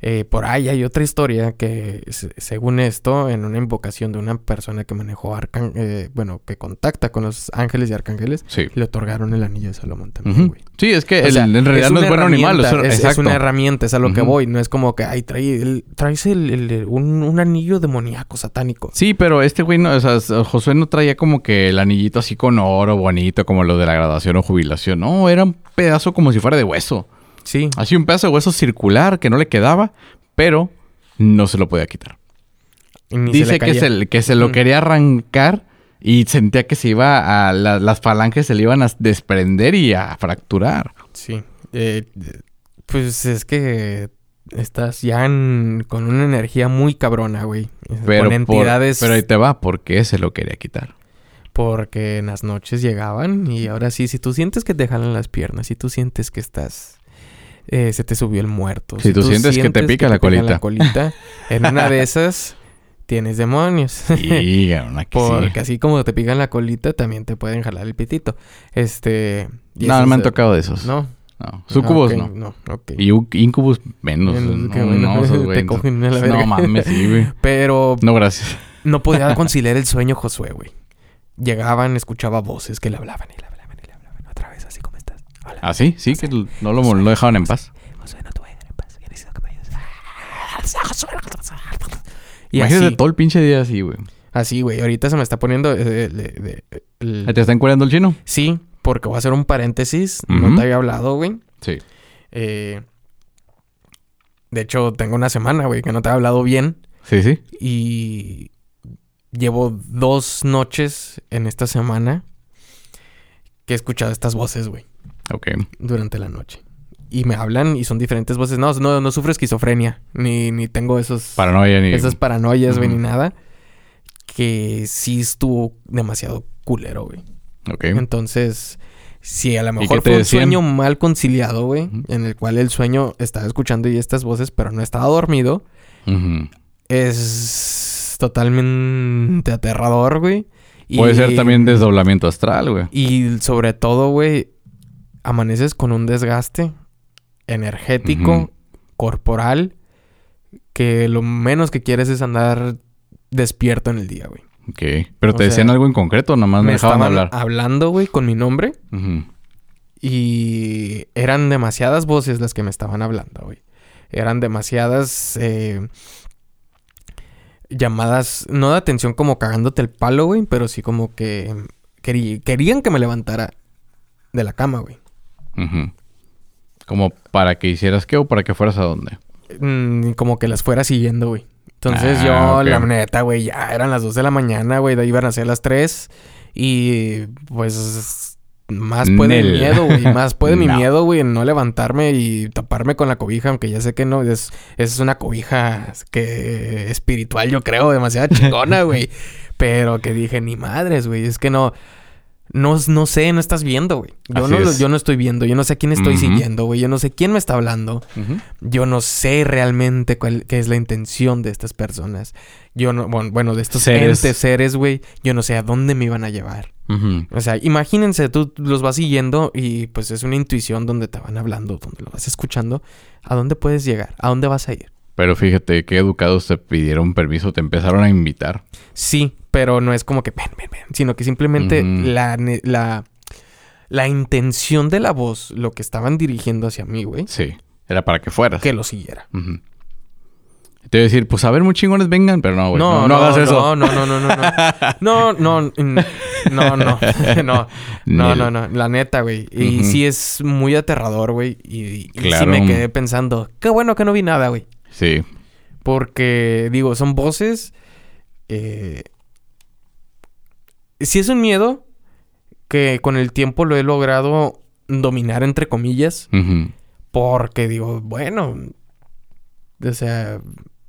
eh, por ahí hay otra historia que, se- según esto, en una invocación de una persona que manejó arcan eh, bueno, que contacta con los ángeles y arcángeles, Sí. le otorgaron el anillo de Salomón también, güey. Sí, es que O el- sea, en realidad no una es bueno ni malo. Es, Es, es una herramienta, es a lo que voy. No es como que, ay, trae el- traes el, el- un, un anillo demoníaco, satánico. Sí, pero este güey, no, o sea, Josué no traía como que el anillito así con oro bonito, como lo de la graduación o jubilación. No, era un pedazo como si fuera de hueso. Sí. Así un pedazo de hueso circular que no le quedaba, pero no se lo podía quitar. Ni Dice que se, que se lo Mm. quería arrancar y sentía que se iba a... la- las falanges se le iban a desprender y a fracturar. Sí. Eh, pues es que estás ya en- con una energía muy cabrona, güey. Pero, con por- entidades. pero ahí te va, porque se lo quería quitar. Porque en las noches llegaban y ahora sí, si tú sientes que te jalan las piernas, si tú sientes que estás eh, se te subió el muerto. Si, tú, sientes, que te pica, la, colita. la colita. en una de (laughs) esas tienes demonios. Sí, una (laughs) que Porque así como te pican la colita, también te pueden jalar el pitito. Este. No, no me han tocado de esos. No. No. Sucubos no. Y incubus menos. no, no, esos, (laughs) te cogen la verga. No mames, sí, güey. Pero. No, gracias. No podía conciliar el sueño Josué, güey. Llegaban, escuchaba voces que le hablaban y le hablaban y le hablaban. Otra vez, así como estás. Hola. ¿Ah, sí? Sí, que no lo, lo dejaban en paz. Josué, no te voy a dejar en paz. Yo necesito que me ayudes. Y Imagínate así, todo el pinche día así, güey. así, güey. Ahorita se me está poniendo... eh, ¿Te están curando el chino? Sí, porque voy a hacer un paréntesis. Ujú. No te había hablado, güey. Sí. Eh, de hecho, tengo una semana, güey, que no te he hablado bien. Sí, sí. Y llevo dos noches en esta semana que he escuchado estas voces, güey, Ok. durante la noche. Y me hablan y son diferentes voces. No, no, no sufro esquizofrenia. Ni, ni tengo esos, Paranoia ni... esas paranoias, güey, ni nada. Que sí estuvo demasiado culero, güey. Ok. Entonces, si a lo mejor fue un decían? sueño mal conciliado, güey, en el cual el sueño estaba escuchando y estas voces, pero no estaba dormido, es totalmente aterrador, güey. Y- Puede ser también desdoblamiento astral, güey. Y sobre todo, güey, amaneces con un desgaste energético, corporal, que lo menos que quieres es andar despierto en el día, güey. Ok. ¿Pero O te sea, decían algo en concreto nomás me, Me dejaban hablar? hablando, güey, con mi nombre. Y eran demasiadas voces las que me estaban hablando, güey. Eran demasiadas eh, llamadas, no de atención como cagándote el palo, güey, pero sí como que querí- querían que me levantara de la cama, güey. Ujú. Como para que hicieras qué o para que fueras a dónde. Mm, como que las fuera siguiendo, güey. Entonces Ah, yo, la neta, güey, ya eran las 2 de la mañana, güey, de ahí iban a ser las 3. Y pues más puede mi Nel. miedo, güey. Más puede mi (laughs) miedo, güey, en no levantarme y taparme con la cobija, aunque ya sé que no, es, es una cobija que espiritual, yo creo, demasiado chingona, (laughs) güey. Pero que dije, ni madres, güey, es que no. No, no sé, no estás viendo, güey. Yo Así no, es. yo no estoy viendo, yo no sé a quién estoy siguiendo, güey. Yo no sé quién me está hablando. Yo no sé realmente cuál qué es la intención de estas personas. Yo no, bueno, bueno, de estos Seres. entes, seres, güey. Yo no sé a dónde me iban a llevar. O sea, imagínense, tú los vas siguiendo y pues es una intuición donde te van hablando, donde lo vas escuchando. ¿A dónde puedes llegar? ¿A dónde vas a ir? Pero fíjate qué educados te pidieron permiso, te empezaron a invitar. Sí, pero no es como que ven, ven, ven, sino que simplemente la, la, la intención de la voz, lo que estaban dirigiendo hacia mí, güey, Sí. Era para que fueras. que lo siguiera. Ujú. Te iba a decir, pues a ver, muy chingones vengan, pero no, güey. No, No, no, hagas eso. No, no, no, no, no. No, (laughs) no, no, no, (laughs) no, no, no, no, no, la neta, güey. Y sí es muy aterrador, güey. Y, y sí me quedé pensando, qué bueno que no vi nada, güey. Sí. Porque, digo, son voces. Eh, sí es un miedo que con el tiempo lo he logrado dominar, entre comillas. Porque digo, bueno, o sea,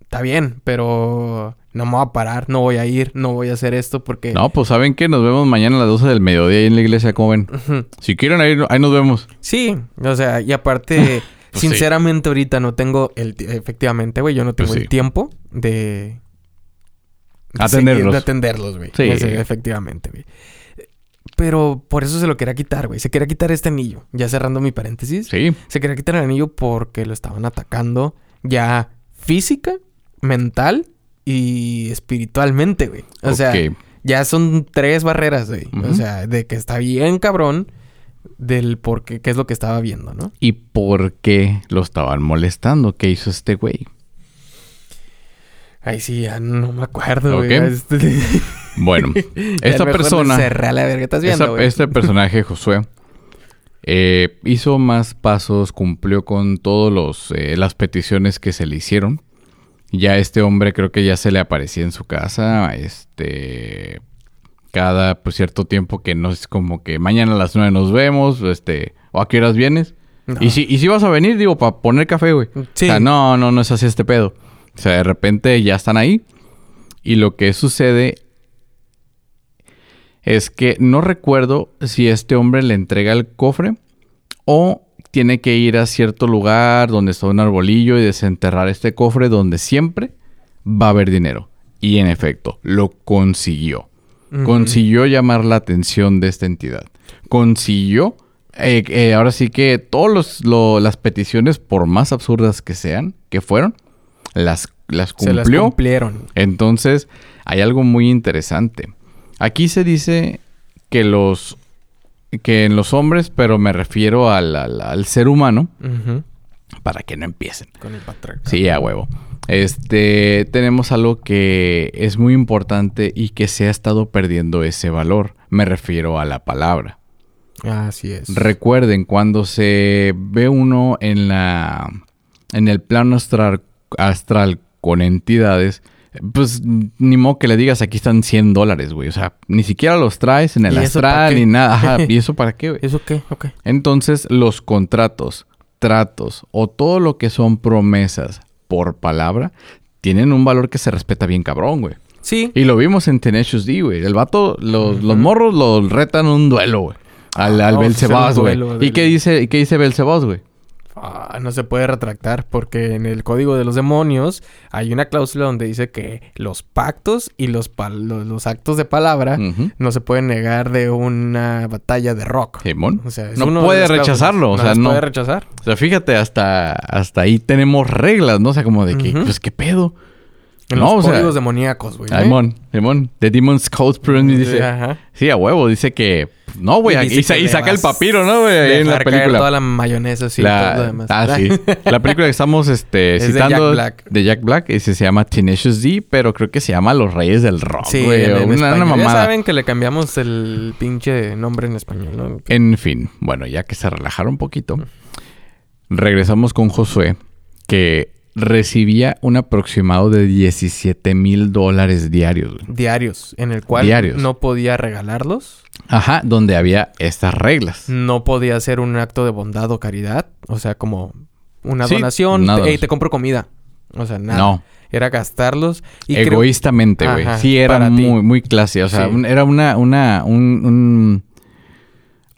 está bien, pero no me voy a parar, no voy a ir, no voy a hacer esto porque... No, pues saben que nos vemos mañana a las 12 del mediodía ahí en la iglesia, ¿cómo ven? Si quieren, ahí, ahí nos vemos. Sí, o sea, y aparte, (laughs) Pues sí. sinceramente ahorita no tengo el... ti- Efectivamente, güey, yo no tengo Pues sí. el tiempo de... de Atenderlos. De atenderlos, güey. Sí. Efectivamente, güey. Pero por eso se lo quería quitar, güey. Se quería quitar este anillo. Ya cerrando mi paréntesis. Sí. Se quería quitar el anillo porque lo estaban atacando ya física, mental y espiritualmente, güey. O sea, ya son tres barreras, güey. O sea, de que está bien cabrón del por qué, qué es lo que estaba viendo, ¿no? ¿Y por qué lo estaban molestando? ¿Qué hizo este güey? Ay, sí, ya no me acuerdo, Ok. güey. Este- (laughs) Bueno, esta persona... La verga, estás viendo, Esa- güey. este personaje, Josué, eh, hizo más pasos, cumplió con todas las peticiones que se le hicieron. Ya este hombre creo que ya se le aparecía en su casa, este, cada pues, cierto tiempo que no es como que mañana a las nueve nos vemos, este, o a qué horas vienes. No. Y si, y si vas a venir, digo, para poner café, güey. Sí. O sea, no, no, no es así este pedo. O sea, de repente ya están ahí. Y lo que sucede es que no recuerdo si este hombre le entrega el cofre o tiene que ir a cierto lugar donde está un arbolillo y desenterrar este cofre donde siempre va a haber dinero. Y en efecto, lo consiguió. Consiguió llamar la atención de esta entidad. Consiguió, eh, eh, ahora sí que todas las peticiones, por más absurdas que sean, que fueron, las, las cumplió. Se las cumplieron. Entonces, hay algo muy interesante. Aquí se dice que los que en los hombres, pero me refiero al, ser humano, para que no empiecen. Con el Sí, a huevo. Este, tenemos algo que es muy importante y que se ha estado perdiendo ese valor. Me refiero a la palabra. Así es. Recuerden, cuando se ve uno en la en el plano astral, astral con entidades, pues ni modo que le digas aquí están 100 dólares, güey. O sea, ni siquiera los traes en el astral ni nada. Ajá, (laughs) ¿y eso para qué, güey? ¿Eso qué? Ok. Entonces, los contratos, tratos o todo lo que son promesas por palabra tienen un valor que se respeta bien cabrón, güey. Sí. Y lo vimos en Tenacious D, güey. El vato, los, los morros lo retan un duelo, güey. Al, al ah, güey. ¿Y qué dice, ¿y qué dice Belzebaz, güey? Ah, no se puede retractar porque en el código de los demonios hay una cláusula donde dice que los pactos y los, los, actos de palabra no se pueden negar de una batalla de rock. O sea, no puede rechazarlo. O sea, no puede rechazar. O sea, fíjate, hasta, hasta ahí tenemos reglas, ¿no? O sea, como de que, pues, ¿qué pedo? En no, los códigos demoníacos, güey. Simón, Simón. The Demon's Code dice... Sí, a huevo. Dice que... No, güey. Y, saca el papiro, ¿no, güey? En la película. toda la mayonesa, sí. La... Todo lo demás. Ah, sí. (laughs) la película que estamos este, citando... De Jack Black. De Jack Black. Y se llama Tenacious D. Pero creo que se llama Los Reyes del Rock, sí, güey. una, una mamada. Ya saben que le cambiamos el pinche nombre en español, ¿no? En fin. Bueno, ya que se relajaron un poquito... Regresamos con Josué. Que recibía un aproximado de 17 mil dólares diarios. Diarios, en el cual no podía regalarlos. Ajá, donde había estas reglas. No podía hacer un acto de bondad o caridad, o sea, como una donación, te, te compro comida. O sea, nada. No. Era gastarlos. Y Egoístamente, güey. Sí, era muy, muy clase. O sea, era una, una, un,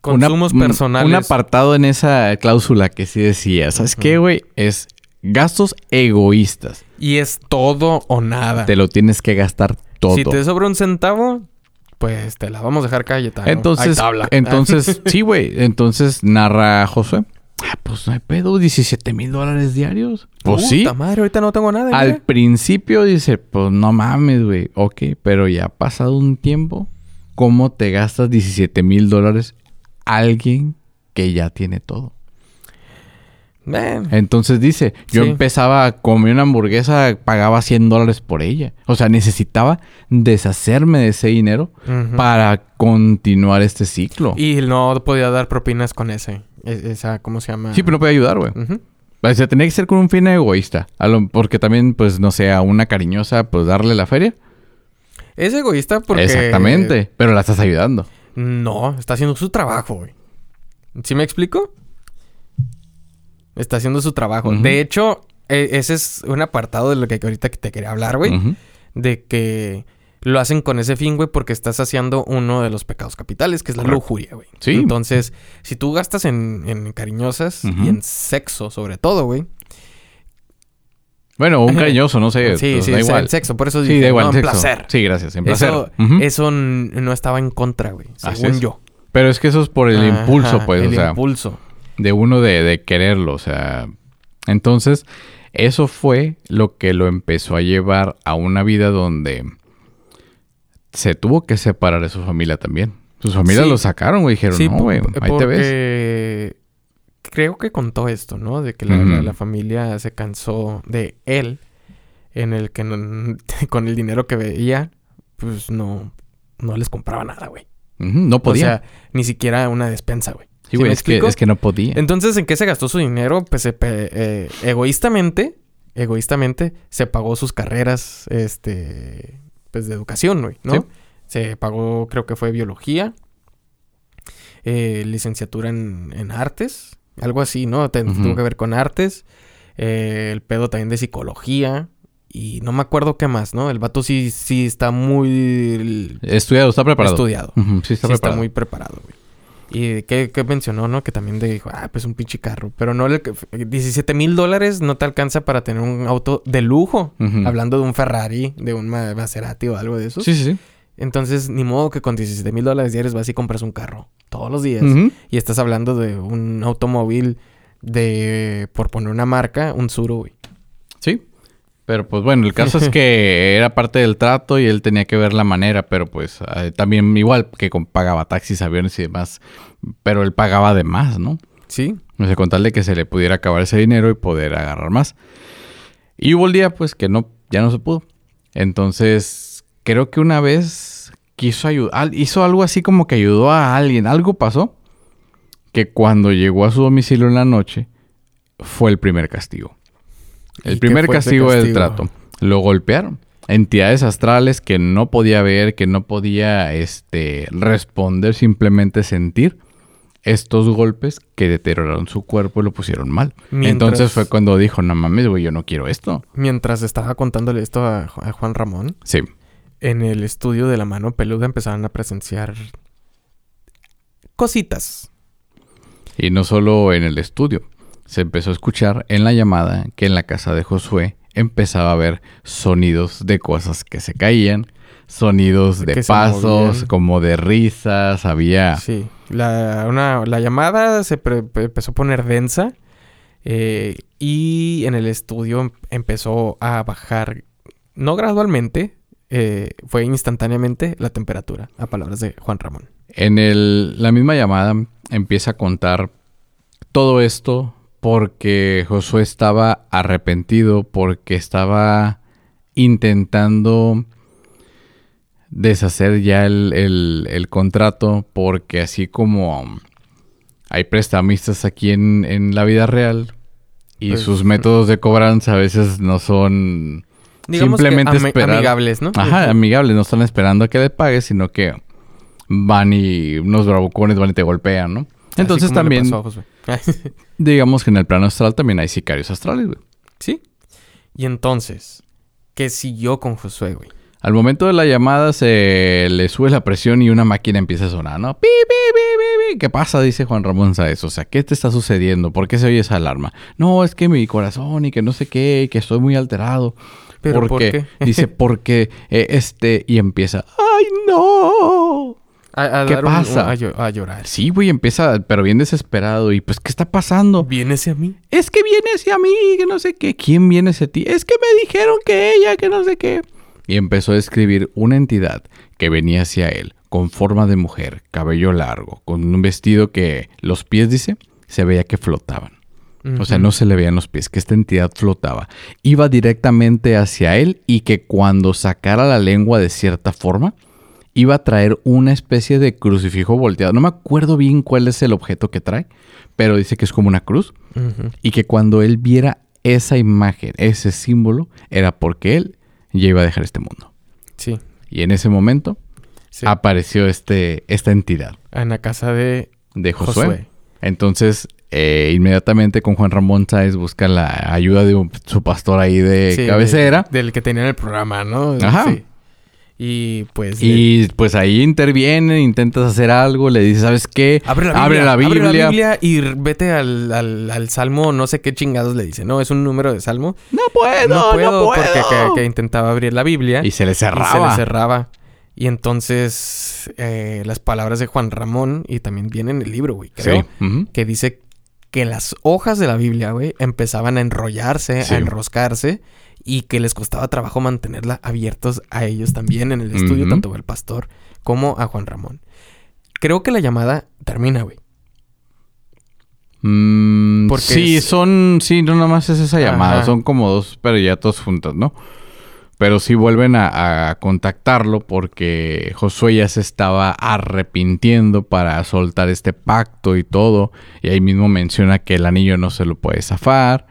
Consumos personales. Un apartado en esa cláusula que sí decía, ¿sabes qué, güey? Es gastos egoístas. Y es todo o nada. Te lo tienes que gastar todo. Si te sobra un centavo, pues te la vamos a dejar Cayetano. Entonces, entonces, (laughs) sí, güey. Entonces narra Josué. Ah, pues no hay pedo, 17 mil dólares diarios. Pues sí. madre, ahorita no tengo nada. Al principio dice, pues no mames, güey. Ok, pero ya ha pasado un tiempo. ¿Cómo te gastas 17 mil dólares alguien que ya tiene todo? Entonces dice, yo empezaba a comer una hamburguesa, pagaba 100 dólares por ella. O sea, necesitaba deshacerme de ese dinero para continuar este ciclo. Y no podía dar propinas con ese. E, esa, ¿cómo se llama? Sí, pero no podía ayudar, güey. O sea, tenía que ser con un fin egoísta. porque también, pues, no sé, a una cariñosa, pues, darle la feria. Es egoísta porque... Exactamente. Pero la estás ayudando. No, está haciendo su trabajo, güey. ¿Sí me explico? Está haciendo su trabajo. De hecho, e, ese es un apartado de lo que ahorita te quería hablar, güey. De que lo hacen con ese fin, güey, porque estás haciendo uno de los pecados capitales, que es la lujuria, güey. Sí. Entonces, si tú gastas en, cariñosas y en sexo, sobre todo, güey. Bueno, un (laughs) cariñoso, no sé. Sí, pues, sí, da igual. sexo, por eso sí, da igual, en placer. Sí, gracias, en placer. Eso, no estaba en contra, güey, según yo. Pero es que eso es por el impulso, pues, el o sea. impulso de uno de, quererlo, o sea. Entonces, eso fue lo que lo empezó a llevar a una vida donde se tuvo que separar de su familia también. Sus familias lo sacaron, güey. Dijeron, no, güey, ahí te ves. Creo que contó esto, ¿no? De que la, familia se cansó de él, en el que (laughs) con el dinero que veía, pues no, no les compraba nada, güey. no podía. O sea, ni siquiera una despensa, güey. Sí, güey, es, que, es que no podía. Entonces, ¿en qué se gastó su dinero? Pues eh, egoístamente, egoístamente, se pagó sus carreras, este, pues de educación, güey, ¿no? Se pagó, creo que fue biología, eh, licenciatura en, artes, algo así, ¿no? Tuvo que ver con artes, eh, el pedo también de psicología, y no me acuerdo qué más, ¿no? El vato sí, sí está muy... Estudiado, está preparado. Estudiado. sí, está preparado. Está muy preparado, güey. Y que, mencionó, ¿no? Que también dijo, ah, pues un pinche carro. Pero no, le, 17 mil dólares no te alcanza para tener un auto de lujo. Hablando de un Ferrari, de un Maserati o algo de eso. Sí, sí, sí. Entonces, ni modo que con 17 mil dólares diarios vas y compras un carro todos los días. Y estás hablando de un automóvil de, por poner una marca, un Suru, güey. Sí. Pero pues bueno, el caso es que (laughs) era parte del trato y él tenía que ver la manera, pero pues eh, también igual que pagaba taxis, aviones y demás, pero él pagaba de más, ¿no? Sí. No sé, con tal de que se le pudiera acabar ese dinero y poder agarrar más. Y hubo el día pues que no, ya no se pudo. Entonces, creo que una vez quiso ayudar, hizo algo así como que ayudó a alguien, algo pasó, que cuando llegó a su domicilio en la noche, fue el primer castigo. El primer castigo, del trato. Lo golpearon. Entidades astrales que no podía ver, que no podía este, responder, simplemente sentir estos golpes que deterioraron su cuerpo y lo pusieron mal. Entonces fue cuando dijo, no mames, güey, yo no quiero esto. Mientras estaba contándole esto a, Juan Ramón. Sí. En el estudio de la mano peluda empezaron a presenciar cositas. Y no solo en el estudio se empezó a escuchar en la llamada que en la casa de Josué empezaba a haber sonidos de cosas que se caían, sonidos de pasos, como de risas, había... Sí, la, la llamada se empezó a poner densa eh, y en el estudio em, empezó a bajar, no gradualmente, eh, fue instantáneamente la temperatura, a palabras de Juan Ramón. En el, la misma llamada empieza a contar todo esto porque Josué estaba arrepentido, porque estaba intentando deshacer ya el, contrato, porque así como hay prestamistas aquí en, la vida real y pues, sus métodos de cobranza a veces no son simplemente amigables, ¿no? Ajá, amigables, no están esperando a que le pagues, sino que van y unos bravucones van y te golpean, ¿no? Entonces también (laughs) digamos que en el plano astral también hay sicarios astrales, güey. Sí. Y entonces, ¿qué siguió con Josué, güey? Al momento de la llamada se le sube la presión y una máquina empieza a sonar, ¿no? ¡Pi, qué pasa? Dice Juan Ramón Sáez. O sea, ¿qué te está sucediendo? ¿Por qué se oye esa alarma? No, es que mi corazón y que no sé qué, que estoy muy alterado. ¿Pero por qué? Dice, porque eh, este... Y empieza, ¡ay, no! ¿Qué pasa? a, llorar. Sí, güey, empieza, pero bien desesperado. Y pues, ¿qué está pasando? ¿Viene hacia mí? Es que viene hacia mí, que no sé qué. ¿Quién viene hacia ti? Es que me dijeron que ella, que no sé qué. Y empezó a escribir una entidad que venía hacia él, con forma de mujer, cabello largo, con un vestido que los pies, dice, se veía que flotaban. O sea, no se le veían los pies, que esta entidad flotaba. Iba directamente hacia él y que cuando sacara la lengua de cierta forma, iba a traer una especie de crucifijo volteado. No me acuerdo bien cuál es el objeto que trae, pero dice que es como una cruz. Y que cuando él viera esa imagen, ese símbolo, era porque él ya iba a dejar este mundo. Sí. Y en ese momento apareció este, esta entidad. En la casa de, de Josué. Entonces, eh, inmediatamente con Juan Ramón Sáez busca la ayuda de su pastor ahí de cabecera. del que tenía en el programa, ¿no? Ajá. Y pues... Y pues ahí interviene, intentas hacer algo, le dices, ¿sabes qué? Abre la Biblia. Abre la Biblia, y vete al, al, Salmo, no sé qué chingados le dice, ¿no? Es un número de Salmo. No puedo, no puedo. porque que, intentaba abrir la Biblia. Y se le cerraba. Y se le cerraba. Y entonces eh, las palabras de Juan Ramón, y también viene en el libro, güey, creo, que dice que las hojas de la Biblia, güey, empezaban a enrollarse, a enroscarse y que les costaba trabajo mantenerla abiertos a ellos también en el estudio, tanto al pastor como a Juan Ramón. Creo que la llamada termina, güey. Mm, Porque sí, son, sí, no nada más es esa llamada, son como dos, pero ya todos juntos, ¿no? Pero sí vuelven a, a, contactarlo porque Josué ya se estaba arrepintiendo para soltar este pacto y todo. Y ahí mismo menciona que el anillo no se lo puede zafar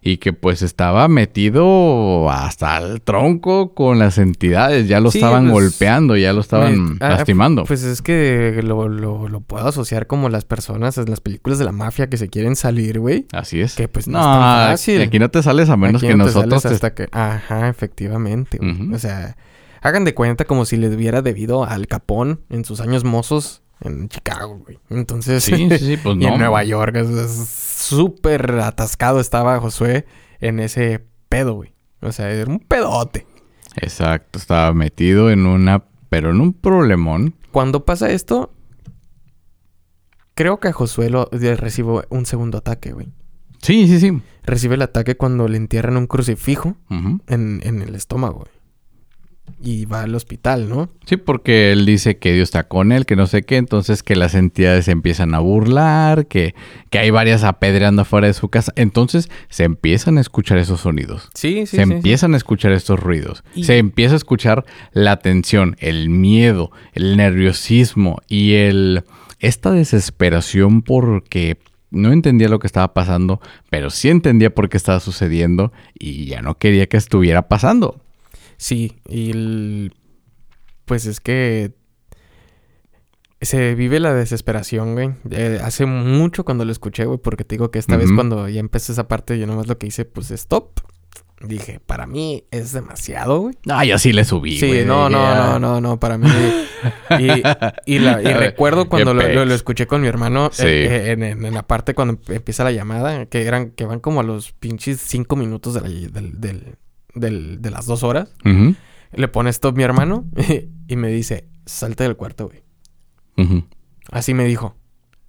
y que pues estaba metido hasta el tronco con las entidades, ya lo estaban pues, golpeando, ya lo estaban ah, lastimando. Pues es que lo, lo, puedo asociar como las personas en las películas de la mafia que se quieren salir, güey. Así es. Que pues no, es tan fácil. Aquí no te sales a menos que nosotros. hasta que... Ajá, efectivamente. O sea, hagan de cuenta como si les hubiera debido al Capón en sus años mozos en Chicago, güey. Entonces, Sí, sí, sí, pues (laughs) y en. Nueva York, es- súper atascado estaba Josué en ese pedo, güey. O sea, era un pedote. Exacto, estaba metido en una, pero en un problemón. Cuando pasa esto, creo que a Josué lo, un segundo ataque, güey. Sí, sí, sí. Recibe el ataque cuando le entierran un crucifijo en, en el estómago, güey. Y va al hospital, ¿no? Sí, porque él dice que Dios está con él, que no sé qué, entonces que las entidades se empiezan a burlar, que, que hay varias apedreando afuera de su casa. Entonces se empiezan a escuchar esos sonidos. Sí, sí, se empiezan a escuchar estos ruidos. Y- Se empieza a escuchar la tensión, el miedo, el nerviosismo y el esta desesperación porque no entendía lo que estaba pasando, pero sí entendía por qué estaba sucediendo y ya no quería que estuviera pasando. Sí, y el- pues es que se vive la desesperación, güey. Eh, hace mucho cuando lo escuché, güey, porque te digo que esta vez cuando ya empecé esa parte, yo nomás lo que hice, pues stop. Dije, para mí es demasiado, güey. Ah, yo sí le subí. Sí, güey, no, no, no, no, no, para mí. Y, y, (laughs) la- y recuerdo cuando lo, lo- escuché con mi hermano Sí. eh, eh, en, en- en la parte cuando empieza la llamada, que eran, que van como a los pinches cinco minutos de, la- del- del- del- de las dos horas. Le pone stop mi hermano (laughs) y me dice, salte del cuarto, güey. Así me dijo.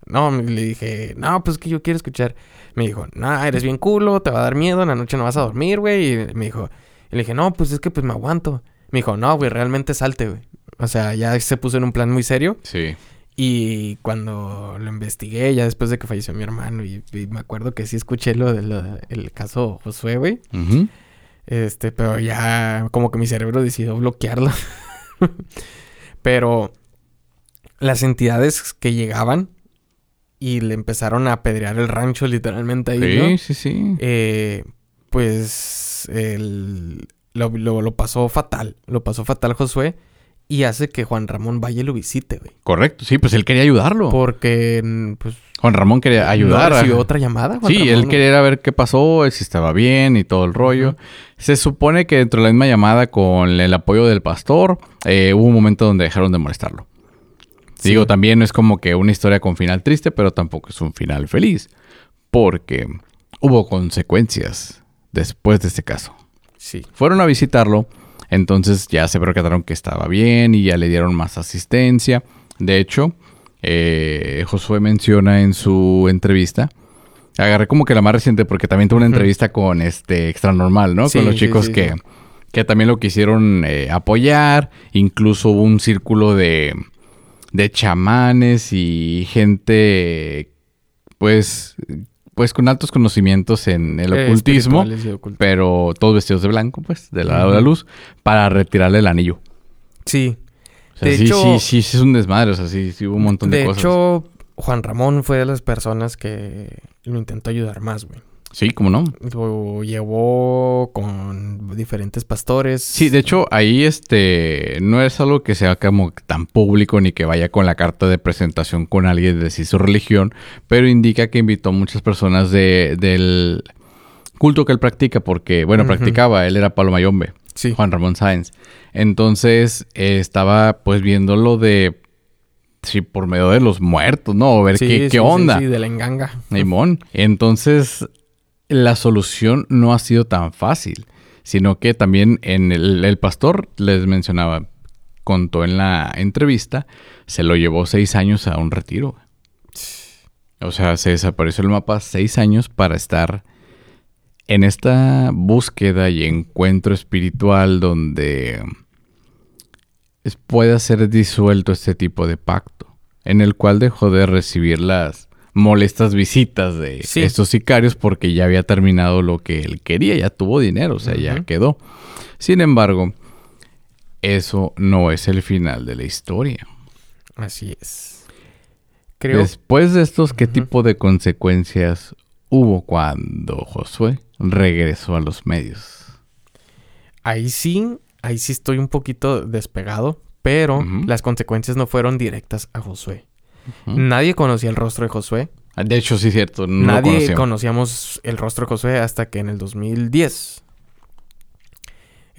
No, le dije, no, pues que yo quiero escuchar. Me dijo, no, eres bien culo, te va a dar miedo, en la noche no vas a dormir, güey. Y me dijo, y le dije, no, pues es que pues me aguanto. Me dijo, no, güey, realmente salte, güey. O sea, ya se puso en un plan muy serio. Sí. Y cuando lo investigué, ya después de que falleció mi hermano, y, y me acuerdo que sí escuché lo del caso Josué, güey. Este, pero ya como que mi cerebro decidió bloquearlo. (laughs) pero las entidades que llegaban y le empezaron a apedrear el rancho literalmente ahí, ¿no? Sí, sí, sí. Eh, pues el- lo, lo- lo pasó fatal. Lo pasó fatal Josué. Y hace que Juan Ramón y lo visite, güey. Correcto. Sí, pues él quería ayudarlo. Porque, mm, pues... Juan Ramón quería ayudar. ¿No a- otra llamada? Juan Sí, Ramón? él quería ver qué pasó, si estaba bien y todo el rollo. Se supone que dentro de la misma llamada con el apoyo del pastor, eh, hubo un momento donde dejaron de molestarlo. Sí. Digo, también no es como que una historia con final triste, pero tampoco es un final feliz. Porque hubo consecuencias después de este caso. Sí. Fueron a visitarlo, entonces ya se percataron que estaba bien y ya le dieron más asistencia. De hecho, eh, Josué menciona en su entrevista, agarré como que la más reciente porque también tuvo una entrevista con este Extra Normal, ¿no? Sí, con los chicos sí, que, sí. que también lo quisieron eh, apoyar. Incluso hubo un círculo de, de chamanes y gente, pues, pues con altos conocimientos en el Eh, ocultismo pero todos vestidos de blanco, pues, del lado de la luz, para retirarle el anillo. Sí. O sea, De sí, hecho- sí, sí, sí, es un desmadre, o sea, sí, sí hubo un montón de, De cosas. hecho, Juan Ramón fue de las personas que lo intentó ayudar más, güey. Sí, ¿cómo no? Lo llevó con diferentes pastores. Sí, de hecho, ahí este no es algo que sea como tan público ni que vaya con la carta de presentación con alguien de decir su religión, pero indica que invitó muchas personas de, del culto que él practica, porque, bueno, practicaba, él era Palo Mayombe. Sí. Juan Ramón Sáenz. Entonces eh, estaba pues viendo lo de sí, por medio de los muertos, ¿no? O ver Sí, qué, sí, qué onda. Sí, de la enganga. Entonces, la solución no ha sido tan fácil, sino que también en el, el pastor les mencionaba, contó en la entrevista, se lo llevó seis años a un retiro. O sea, se desapareció el mapa seis años para estar en esta búsqueda y encuentro espiritual donde pueda ser disuelto este tipo de pacto, en el cual dejó de recibir las molestas visitas de Sí. estos sicarios porque ya había terminado lo que él quería, ya tuvo dinero, o sea, ya quedó. Sin embargo, eso no es el final de la historia. Así es. Creo. Después de estos, ¿qué tipo de consecuencias hubo cuando Josué regresó a los medios? Ahí sí, ahí sí estoy un poquito despegado, pero las consecuencias no fueron directas a Josué. Nadie conocía el rostro de Josué. De hecho, sí es cierto, no Nadie conocía. conocíamos el rostro de Josué hasta que en el 2010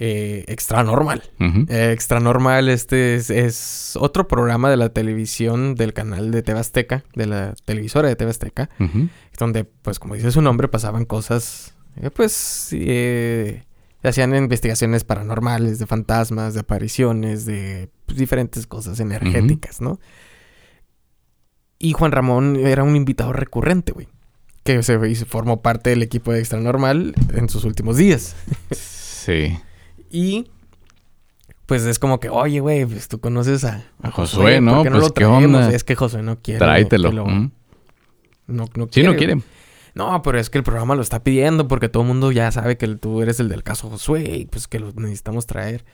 eh, Extra Normal. Eh, Extra Normal, este es, otro programa de la televisión del canal de TV Azteca, de la televisora de TV Azteca, donde, pues, como dice su nombre, pasaban cosas, eh, pues, eh, hacían investigaciones paranormales, de fantasmas, de apariciones, de pues, diferentes cosas energéticas, ¿no? Y Juan Ramón era un invitado recurrente, güey. Que se formó parte del equipo de Extra Normal en sus últimos días. sí. (laughs) Y pues es como que, oye, güey, pues tú conoces a, a Josué, ¿no? no pues, ¿qué onda? Es que Josué no quiere. Tráetelo. No, no quiere. Sí, no quiere. No, pero es que el programa lo está pidiendo porque todo el mundo ya sabe que tú eres el del caso Josué y pues que lo necesitamos traer.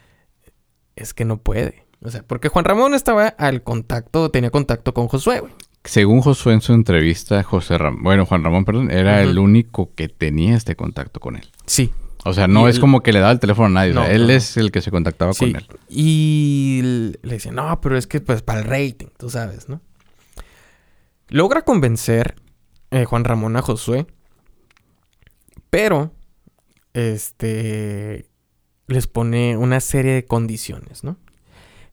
Es que no puede. O sea, porque Juan Ramón estaba al contacto, tenía contacto con Josué, güey. Según Josué en su entrevista, José Ramón, bueno, Juan Ramón, perdón, era el único que tenía este contacto con él. Sí. O sea, no es como que le daba el teléfono a nadie. él es el que se contactaba con él. Y le decía, no, pero es que pues para el rating, tú sabes, ¿no? Logra convencer eh, Juan Ramón a Josué. Pero, este, les pone una serie de condiciones, ¿no?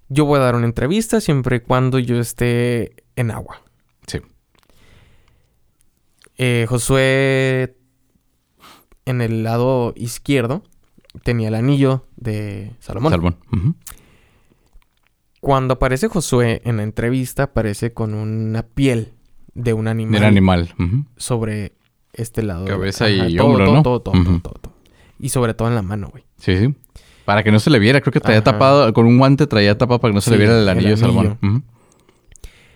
Yo voy a dar una entrevista siempre y cuando yo esté en agua. Sí. Eh, Josué en el lado izquierdo tenía el anillo de Salomón. Salomón. Cuando aparece Josué en la entrevista, aparece con una piel de un animal. Del animal. Sobre este lado. Cabeza y hombro, ¿no? Todo, todo, todo, todo, Y sobre todo en la mano, güey. Sí, sí. Para que no se le viera. Creo que traía tapado, con un guante traía tapado para que no se le viera el anillo, de Salomón.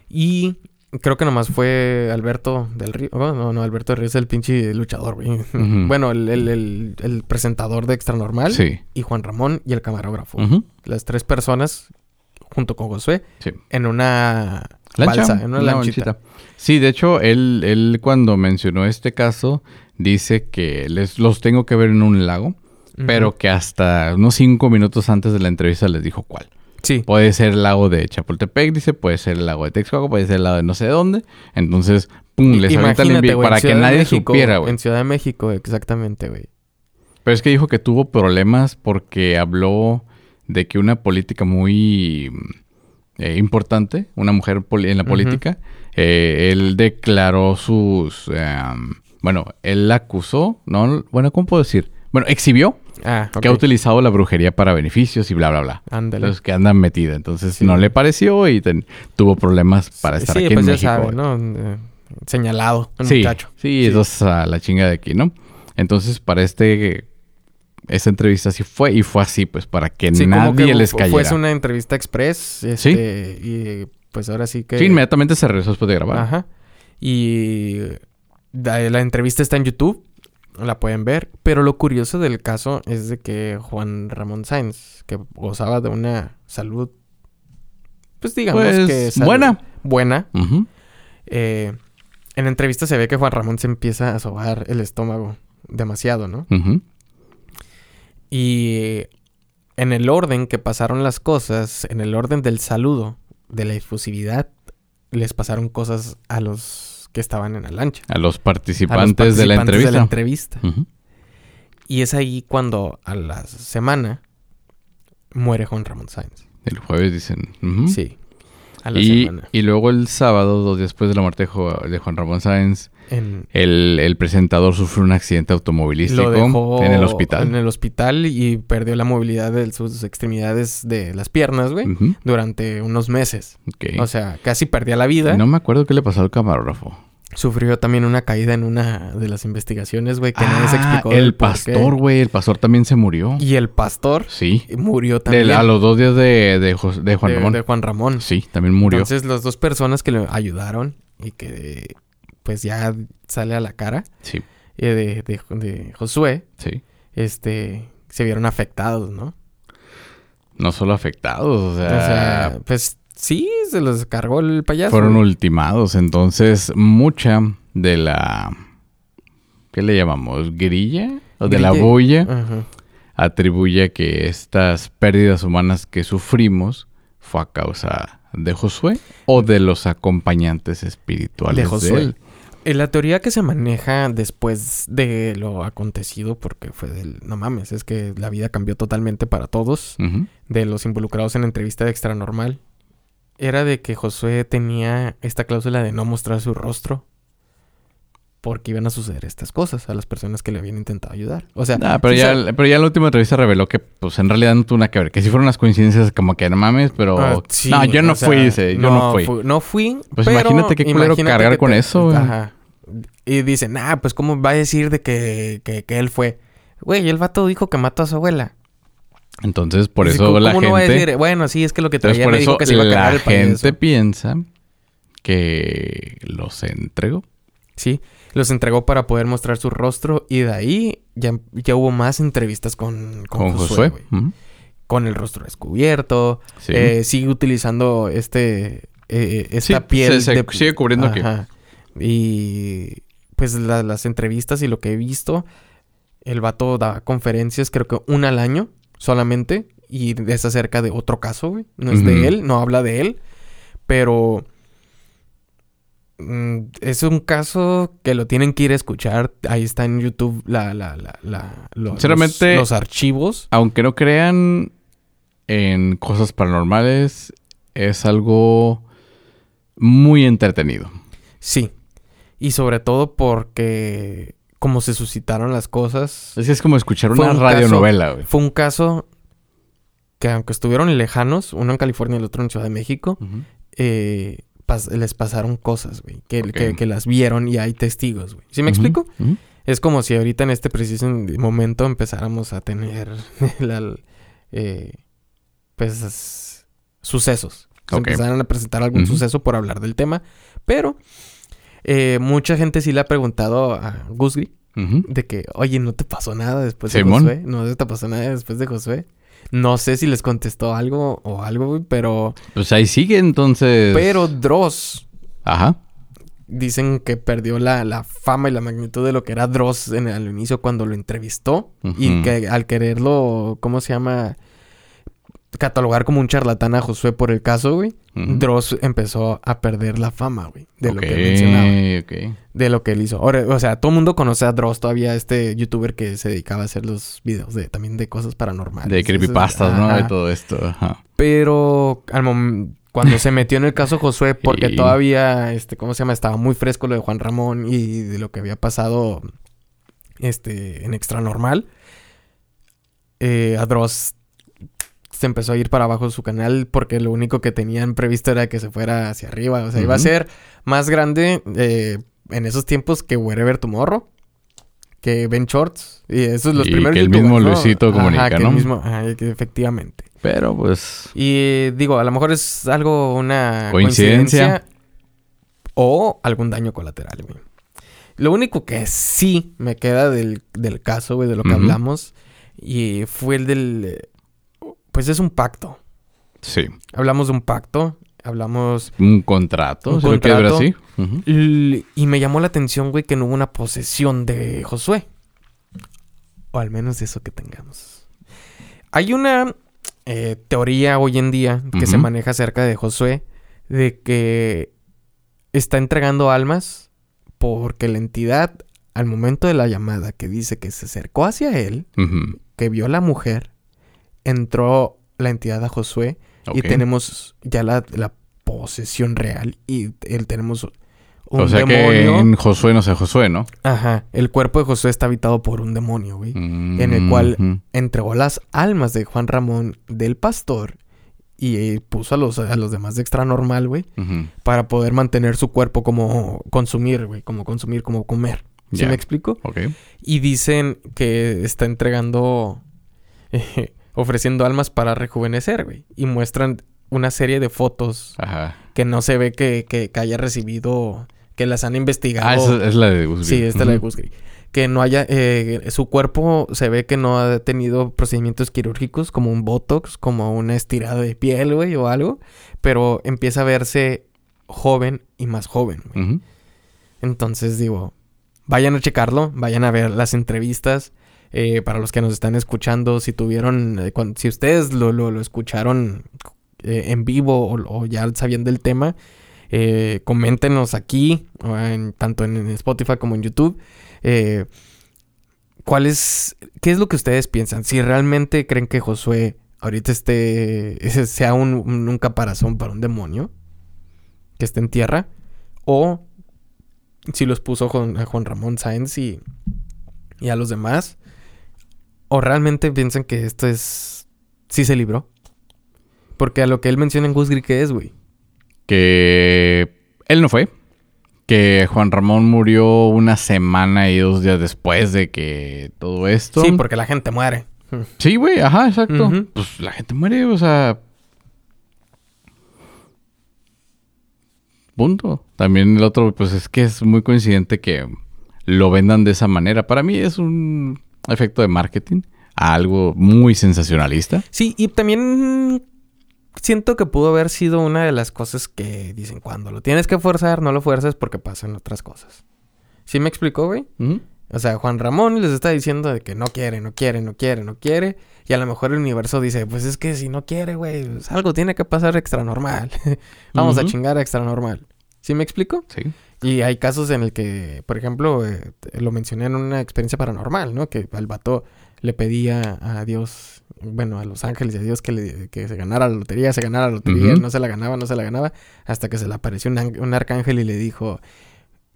Y Creo que nomás fue Alberto del Río. no, no, Alberto del Río es el pinche luchador, güey. Bueno, el, presentador de Extra Normal. Sí. Y Juan Ramón y el camarógrafo. Las tres personas, junto con Josué, sí. en una balsa, en una, lanchita. Sí, de hecho, él, él cuando mencionó este caso, dice que les, los tengo que ver en un lago, pero que hasta unos cinco minutos antes de la entrevista les dijo cuál. Sí. Puede ser el lago de Chapultepec, dice, puede ser el lago de Texcoco, puede ser el lago de no sé dónde. Entonces, pum, les avienta el envío para que nadie supiera, güey. En Ciudad de México, exactamente, güey. Pero es que dijo que tuvo problemas porque habló de que una política muy eh, importante, una mujer en la política, eh, él declaró sus... Em, bueno, él la acusó, ¿no? Bueno, ¿cómo puedo decir? Bueno, exhibió Ah, que ha utilizado la brujería para beneficios y bla, bla, bla. Ándale. Los que andan metida. Entonces no le pareció y tuvo problemas para estar aquí pues en México. Sabe, ¿no? Eh, señalado, un sí, muchacho. Sí, eso es a la chinga de aquí, ¿no? Entonces, para este esa entrevista sí fue y fue así, pues, para que nadie les cayera. Fue una entrevista express. Este, Y pues ahora sí que. Sí, inmediatamente se regresó después de grabar. Ajá. Y la entrevista está en YouTube la pueden ver. Pero lo curioso del caso es de que Juan Ramón Sáenz, que gozaba de una salud, pues digamos pues, que buena. Buena. Eh, en la entrevista se ve que Juan Ramón se empieza a sobar el estómago demasiado, ¿no? Y en el orden que pasaron las cosas, en el orden del saludo, de la efusividad, les pasaron cosas a los que estaban en la lancha. A los participantes, de la entrevista. De la entrevista. Y es ahí cuando a la semana muere Juan Ramón Sáenz. El jueves dicen. Sí. A la y, semana. y luego el sábado, dos días después de la muerte de Juan Ramón Sáenz, el, presentador sufrió un accidente automovilístico en el hospital. En el hospital y perdió la movilidad de sus extremidades de las piernas, güey, durante unos meses. O sea, casi perdía la vida. No me acuerdo qué le pasó al camarógrafo. Sufrió también una caída en una de las investigaciones, güey, que nadie se ah, explicó. El pastor, güey, el pastor también se murió. Y el pastor sí. murió también. a los dos días de, de, Juan Ramón. De Juan Ramón. Sí, también murió. Entonces, las dos personas que le ayudaron y que pues ya sale a la cara. Sí. Eh, de, de, Josué. Sí. Este, se vieron afectados, ¿no? No solo afectados, o sea... O sea, pues sí, se los cargó el payaso. Fueron ultimados, entonces mucha de la... ¿Qué le llamamos? ¿Grilla? ¿O de la bulla? Atribuye que estas pérdidas humanas que sufrimos fue a causa de Josué o de los acompañantes espirituales de Josué. Eh, La teoría que se maneja después de lo acontecido, porque fue del... No mames, es que la vida cambió totalmente para todos, de los involucrados en la entrevista de Extra Normal, era de que Josué tenía esta cláusula de no mostrar su rostro porque iban a suceder estas cosas a las personas que le habían intentado ayudar. O sea, Ah, pero, ya, pero ya la última entrevista reveló que, pues, en realidad no tuvo nada que ver. Que sí fueron unas coincidencias como que no mames, pero... Ah, sí, no, yo no sea, fui, dice. Yo no, fui. fu- no fui. Pues pero imagínate qué culero imagínate cargar que con eso. Ajá. Y dicen, ah, pues cómo va a decir de que, que, que él fue. Güey, el vato dijo que mató a su abuela. Entonces, por eso ¿cómo la no gente... va a decir? Bueno, sí, es que lo que Entonces, traía por me dijo eso que se iba a la cagar el gente piensa que los entregó. Sí, los entregó para poder mostrar su rostro y de ahí ya, ya hubo más entrevistas con, con, Con Josué. Con el rostro descubierto. Sí. Eh, sigue utilizando este eh, esta Sí, piel se- se sigue cubriendo aquí. Y pues la- las entrevistas y lo que he visto, el vato da conferencias, creo que una al año solamente, y es acerca de otro caso, güey. No es de él, no habla de él, pero mm, es un caso que lo tienen que ir a escuchar. Ahí está en YouTube la, la, la, la- lo- los, Sinceramente- los archivos. Aunque no crean en cosas paranormales, es algo muy entretenido. Sí. Y sobre todo porque como se suscitaron las cosas, Es que es como escuchar una un radionovela, güey. fue un caso que aunque estuvieron lejanos, uno en California y el otro en Ciudad de México, eh, pas- les pasaron cosas, güey, que, Ok. que, que las vieron y hay testigos, güey. ¿Sí me explico? Es como si ahorita en este preciso momento empezáramos a tener (laughs) la- eh, pues sucesos. Se empezaran a presentar algún suceso por hablar del tema. Pero eh, mucha gente sí le ha preguntado a Gusgri de que, oye, no te pasó nada después de. Josué. No te pasó nada después de Josué. No sé si les contestó algo o algo, pero... Pues ahí sigue entonces. Pero Dross Ajá. dicen que perdió la, la fama y la magnitud de lo que era Dross en, al inicio cuando lo entrevistó. Y que al quererlo, ¿cómo se llama? Catalogar como un charlatán a Josué por el caso, güey. Ujú. Dross empezó a perder la fama, güey. De lo que mencionaba. De lo que él hizo. Ahora, o sea, todo el mundo conoce a Dross todavía, este youtuber que se dedicaba a hacer los videos de también de cosas paranormales. De creepypastas, ¿no? ajá. De todo esto. Ajá. Pero al cuando se metió en el caso Josué, (laughs) porque Y- todavía, este, ¿cómo se llama? Estaba muy fresco lo de Juan Ramón y de lo que había pasado, este, en Extra Normal. Eh, a Dross se empezó a ir para abajo su canal porque lo único que tenían previsto era que se fuera hacia arriba. O sea, iba a ser más grande eh, en esos tiempos que Wherever Tomorrow. Que Ben Shorts. Y esos los Y primeros que el mismo ¿no? Luisito Comunica, que el ¿no? mismo- ajá, que efectivamente. Pero pues. Y digo, a lo mejor es algo, una Coincidencia. coincidencia, o algún daño colateral, güey. Lo único que sí me queda del, del caso, güey, de lo que hablamos, y fue el del... Pues es un pacto. Sí. Hablamos de un pacto, hablamos... Un contrato. Un lo contrato. así. Y, y me llamó la atención, güey, que no hubo una posesión de Josué. O al menos de eso que tengamos. Hay una eh, teoría hoy en día que se maneja acerca de Josué de que está entregando almas porque la entidad, al momento de la llamada que dice que se acercó hacia él, que vio a la mujer, entró la entidad a Josué y tenemos ya la, la posesión real y él tenemos un O sea que demonio. en Josué no sé Josué, ¿no? Ajá, el cuerpo de Josué está habitado por un demonio, güey. En el cual- Entregó las almas de Juan Ramón del pastor y eh, puso a los, a los demás de extra normal, güey, para poder mantener su cuerpo como consumir, güey, como consumir, como comer. ¿Sí me explico? Ok. Y dicen que está entregando, (laughs) eh, ofreciendo almas para rejuvenecer, güey. Y muestran una serie de fotos Ajá. que no se ve que, que, que haya recibido, que las han investigado. Ah, esa es la de Gusby. Sí, esta es la de. Gusgri. Que no haya, eh, su cuerpo se ve que no ha tenido procedimientos quirúrgicos como un botox, como una estirada de piel, güey, o algo. Pero empieza a verse joven y más joven, güey. Entonces digo, vayan a checarlo, vayan a ver las entrevistas. Eh, para los que nos están escuchando, si tuvieron, eh, si ustedes lo, escucharon eh, en vivo o, ya sabían del tema, Eh, coméntenos aquí, tanto en Spotify como en YouTube. ¿Cuál es, qué es lo que ustedes piensan? Si realmente creen que Josué ahorita esté, sea un, un, caparazón para un demonio que esté en tierra, o si los puso a Juan Ramón Sáenz y, y a los demás, o realmente piensan que esto es, sí se libró. Porque a lo que él menciona en Gusgri, ¿qué es, güey? Que él no fue que Juan Ramón murió una semana y dos días después de que todo esto. Sí, porque la gente muere. Sí, güey, ajá, exacto. Pues la gente muere, o sea. Punto. También el otro, pues es que es muy coincidente que lo vendan de esa manera. Para mí es un efecto de marketing, algo muy sensacionalista. Sí, y también siento que pudo haber sido una de las cosas que dicen, cuando lo tienes que forzar, no lo fuerces porque pasan otras cosas. ¿Sí me explicó, güey? O sea, Juan Ramón les está diciendo de que no quiere, no quiere, no quiere, no quiere. Y a lo mejor el universo dice, pues es que si no quiere, güey, pues algo tiene que pasar extra normal. (laughs) Vamos a chingar a extra normal. ¿Sí me explico? Sí. Y hay casos en el que, por ejemplo, eh, lo mencioné en una experiencia paranormal, ¿no? Que al vato le pedía a Dios, bueno, a los ángeles y a Dios que, le, que se ganara la lotería, se ganara la lotería, no se la ganaba, no se la ganaba, hasta que se le apareció un, arcángel y le dijo,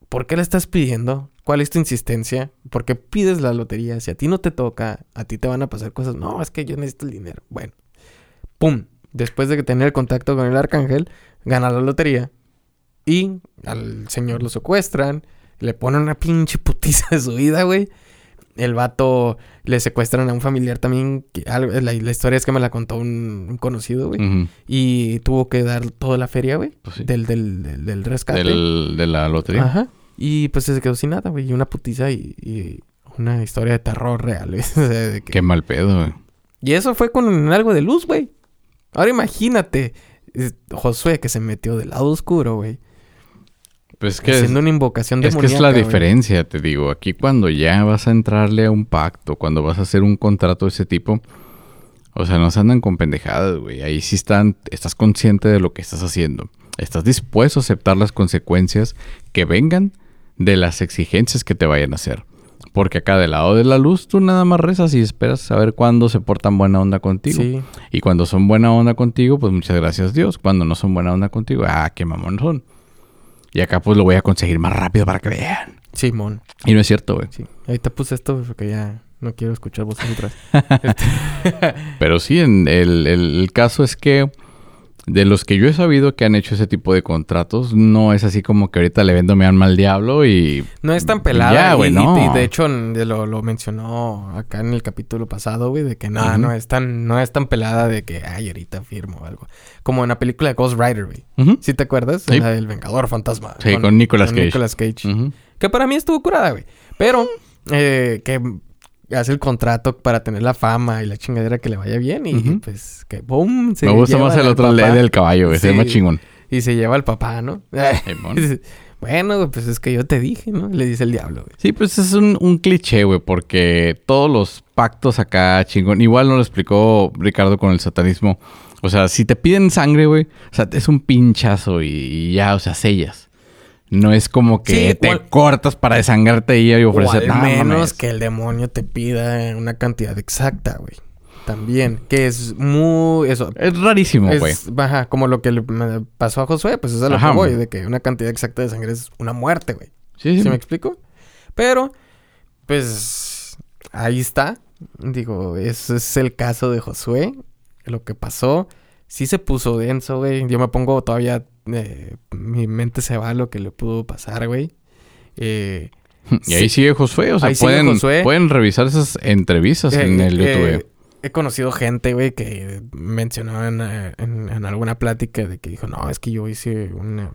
¿por qué le estás pidiendo? ¿Cuál es tu insistencia? ¿Por qué pides la lotería? Si a ti no te toca, a ti te van a pasar cosas. No, es que yo necesito el dinero. Bueno, ¡pum! Después de que tener contacto con el arcángel, gana la lotería. Y al señor lo secuestran, le ponen una pinche putiza de su vida, güey el vato le secuestran a un familiar también. la, historia es que me la contó un, conocido, güey. Y tuvo que dar toda la feria, güey. Pues del, del, del, rescate. de la lotería. Ajá. Y pues se quedó sin nada, güey. Y una putiza y, una historia de terror real, güey. (laughs) Qué mal pedo, güey. Y eso fue con algo de luz, güey. Ahora imagínate, Josué que se metió del lado oscuro, güey. Pues que haciendo una invocación Es que es la diferencia, te digo. Aquí cuando ya vas a entrarle a un pacto, cuando vas a hacer un contrato de ese tipo, o sea, no se andan con pendejadas, güey. Ahí sí están, estás consciente de lo que estás haciendo. Estás dispuesto a aceptar las consecuencias que vengan de las exigencias que te vayan a hacer. Porque acá del lado de la luz tú nada más rezas y esperas saber cuándo se portan buena onda contigo. Y cuando son buena onda contigo, pues muchas gracias Dios. Cuando no son buena onda contigo, ah, qué mamón son. Y acá pues lo voy a conseguir más rápido para que vean. Simón. y no es cierto, güey. Sí. Ahí te puse esto porque ya no quiero escuchar voces atrás. (laughs) Pero sí, en el, el, caso es que de los que yo he sabido que han hecho ese tipo de contratos, no es así como que ahorita le vendo mi alma al diablo y... No es tan pelada. y, y, de hecho lo, lo, mencionó acá en el capítulo pasado, güey, de que no, no, es tan, no es tan pelada de que, ay, ahorita firmo o algo. Como en la película de Ghost Rider, güey. ¿Sí te acuerdas? La del Vengador Fantasma. Sí, con, Nicolas Cage. Nicolas Cage. Que para mí estuvo curada, güey. Pero eh, que hace el contrato para tener la fama y la chingadera que le vaya bien y pues que boom se Me gusta más el otro ley del caballo, güey, se llama chingón. Y se lleva al papá, ¿no? (laughs) bueno, pues es que yo te dije, ¿no? Le dice el diablo, güey. Sí, pues es un, un cliché, güey, porque todos los pactos acá chingón, igual no lo explicó Ricardo con el satanismo. O sea, si te piden sangre, güey, o sea, es un pinchazo y ya, o sea, sellas. No es como que te cortas para desangrarte y ofrecer nada. menos que el demonio te pida una cantidad exacta, güey. También, que es muy... Eso. Es rarísimo, güey. Baja, como lo que le pasó a Josué, pues eso es lo que voy, de que una cantidad exacta de sangre es una muerte, güey. Sí, sí. ¿Sí me explico? Pero, pues, ahí está. Digo, ese es el caso de Josué. Lo que pasó. Sí se puso denso, güey. Yo me pongo todavía eh, mi mente se va a lo que le pudo pasar, güey. Eh, y ahí sigue Josué, o sea, pueden, pueden revisar esas entrevistas en eh, el YouTube. he conocido gente, güey, que mencionó en, alguna plática de que dijo, no, es que yo hice un...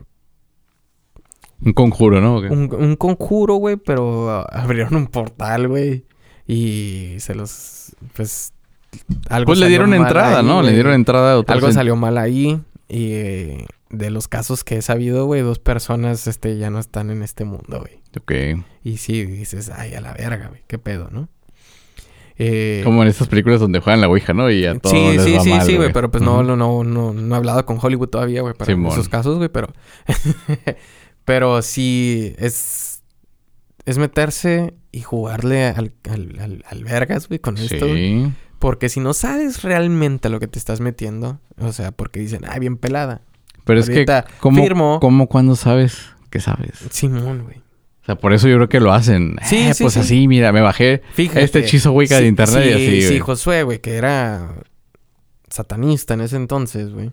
Un conjuro, ¿no? Un, conjuro, güey, pero abrieron un portal, güey. Y se los... Pues... Algo pues le dieron entrada, ¿no? Le dieron entrada. A algo salió mal ahí. Y de los casos que he sabido, güey, dos personas este, ya no están en este mundo, güey. Ok. Y sí, dices, ay, a la verga, güey, qué pedo, ¿no? Eh, Como en estas películas donde juegan la Ouija, ¿no? Y a todos sí, les sí, va sí, mal, sí, güey. Pero pues no, Ujú. no, no, no, no he hablado con Hollywood todavía, güey, para Simón. esos casos, güey, pero. (laughs) pero sí es. Es meterse y jugarle al, al, al, al vergas, güey, con esto. güey. Sí. Porque si no sabes realmente a lo que te estás metiendo, o sea, porque dicen, ah, bien pelada. Pero es que, ¿cómo, firmo. ¿cómo cuando sabes que sabes? Simón, güey. O sea, por eso yo creo que lo hacen. Sí, Eh, sí, pues sí. así, mira, me bajé Fíjate. este hechizo Wicca de Sí, internet y sí, así, Sí, güey. Josué, güey, que era satanista en ese entonces, güey.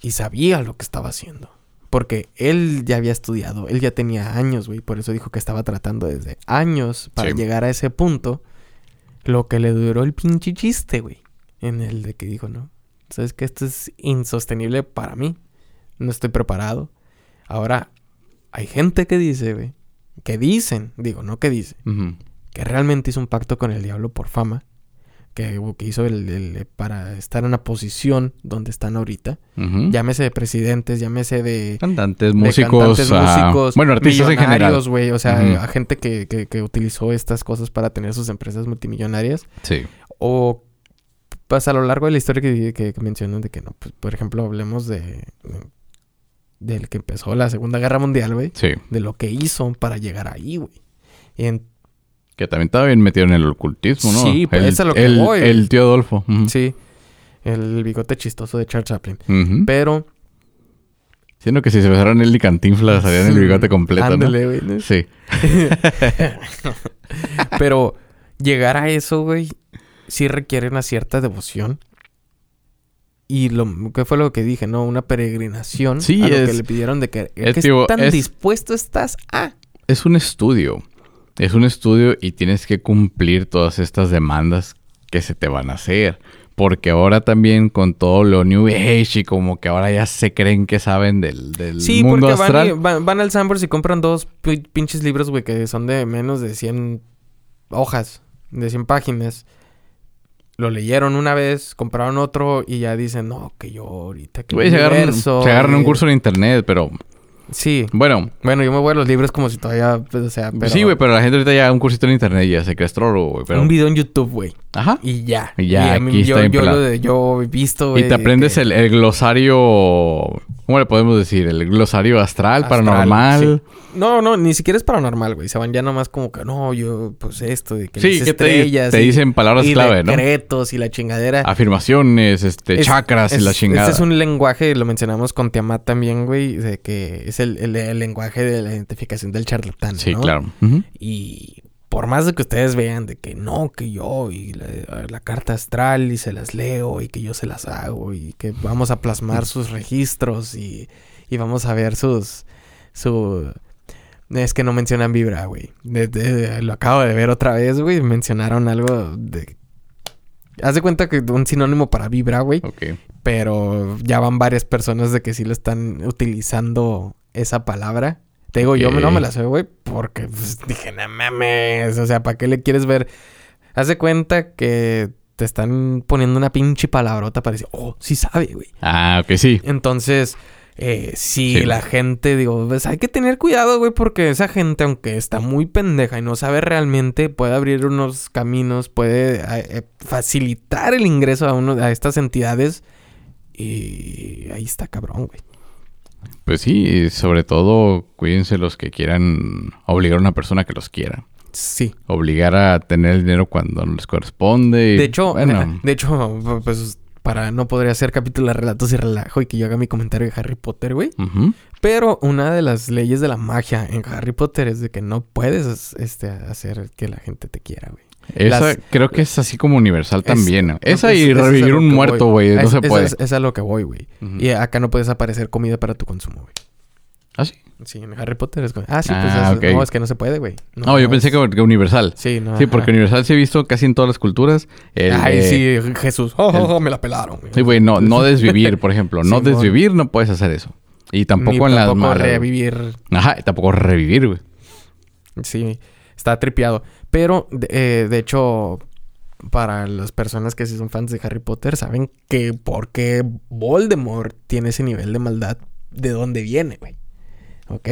Y sabía lo que estaba haciendo. Porque él ya había estudiado, él ya tenía años, güey. Por eso dijo que estaba tratando desde años para Sí. llegar a ese punto. Lo que le duró el pinche chiste, güey. En el de que dijo, no. Sabes que esto es insostenible para mí. No estoy preparado. Ahora, hay gente que dice, güey. Que dicen, digo, no que dice que realmente hizo un pacto con el diablo por fama, que, que hizo el, el- para estar en una posición donde están ahorita, llámese de presidentes, llámese de, Cantantes, de músicos. cantantes, ah, músicos, bueno, artistas en general. güey, o sea, a gente que, que, que utilizó estas cosas para tener sus empresas multimillonarias, Sí. o pues a lo largo de la historia que, que, que mencionan de que no, pues por ejemplo hablemos de del que empezó la Segunda Guerra Mundial, güey, Sí. de lo que hizo para llegar ahí, güey. En Que también estaba bien metido en el ocultismo, ¿no? Sí, pues, el, es a lo que el, voy. el tío Adolfo. Sí. El bigote chistoso de Charles Chaplin. Pero. Siendo que si se besaran él y Cantinflas (laughs) harían el bigote completo, Ándale, güey, ¿no? ¿no? Sí. (laughs) Pero llegar a eso, güey, sí requiere una cierta devoción. Y lo que fue lo que dije, ¿no? Una peregrinación Sí, a lo es- que le pidieron de que, es, ¿qué digo, tan es- dispuesto estás a. Es un estudio. Es un estudio y tienes que cumplir todas estas demandas que se te van a hacer. Porque ahora también con todo lo New Age y como que ahora ya se creen que saben del, del Sí, mundo porque van, astral. y- van, van al Sambors y compran dos pi- pinches libros, güey, que son de menos de 100 hojas, de 100 páginas. Lo leyeron una vez, compraron otro y ya dicen, no, que yo ahorita que Güey, se agarran, se agarran un eh". curso en internet, pero Sí. bueno, Bueno, yo me voy a los libros como si todavía, pues, o sea, pero... sí, güey, pero la gente ahorita ya un cursito en internet y ya se cree astrólogo, güey. Pero... Un video en YouTube, güey. Ajá. Y ya. Y ya, mí- aquí yo, está yo, pelado. lo de- yo he visto, Y güey. te aprendes que- el, el glosario. ¿Cómo le podemos decir? El glosario astral, Astral, paranormal. sí. No, no, ni siquiera es paranormal, güey. Se van ya nomás como que, no, yo, pues esto, de que Sí, que te, estrellas te y- dicen palabras y clave, ¿no? decretos y la chingadera. Afirmaciones, este, Es- chakras y la chingada. Este es un lenguaje, lo mencionamos con Tiamat también, güey, de que es el, el- el lenguaje de la identificación del charlatán, Sí, ¿no? claro. Y por más de que ustedes vean de que no, que yo y la, la carta astral y se las leo y que yo se las hago y que vamos a plasmar (laughs) sus registros y, y vamos a ver sus... su... Es que no mencionan vibra, güey. Lo acabo de ver otra vez, güey. Mencionaron algo de... Haz de cuenta que un sinónimo para vibra, güey. Ok. Pero ya van varias personas de que sí lo están utilizando esa palabra. Te digo, yo no me la sé, güey, porque pues, dije, no mames. O sea, ¿para qué le quieres ver? Haz de cuenta que te están poniendo una pinche palabrota para decir, oh, sí sabe, güey. Ah, ok, sí. Entonces, eh, si Sí. la gente, digo, pues hay que tener cuidado, güey, porque esa gente, aunque está muy pendeja y no sabe realmente, puede abrir unos caminos, puede eh, facilitar el ingreso a uno a estas entidades. Y ahí está cabrón, güey. Pues sí, y sobre todo, cuídense los que quieran obligar a una persona que los quiera. Sí. Obligar a tener el dinero cuando no les corresponde. y, De hecho, bueno, (laughs) de hecho, pues para no podría hacer capítulo de relatos y relajo y que yo haga mi comentario de Harry Potter, güey. Pero una de las leyes de la magia en Harry Potter es de que no puedes este, hacer que la gente te quiera, güey. Esa Las- creo que es así como universal Es- también. Esa pues, y es revivir un muerto, güey. No Es- se puede. Es, es a lo que voy, güey. Y acá no puedes aparecer comida para tu consumo, güey. ¿Ah, sí? Sí, en Harry Potter es como... Ah, sí, pues Ah, es- no, es que no se puede, güey. No, yo pensé que, que universal. Sí, no. Sí, porque ajá. universal sí he visto casi en todas las culturas. el Ay, sí, Jesús. Oh, oh, oh, me la pelaron, güey. Sí, güey, no, no desvivir, por ejemplo. No (laughs) desvivir no puedes hacer eso. Y tampoco Ni en las tampoco revivir Ajá, tampoco revivir, güey. Sí, está tripeado. Pero, de, eh, de hecho, para las personas que sí son fans de Harry Potter, saben que por qué Voldemort tiene ese nivel de maldad, de dónde viene, güey. ¿Ok?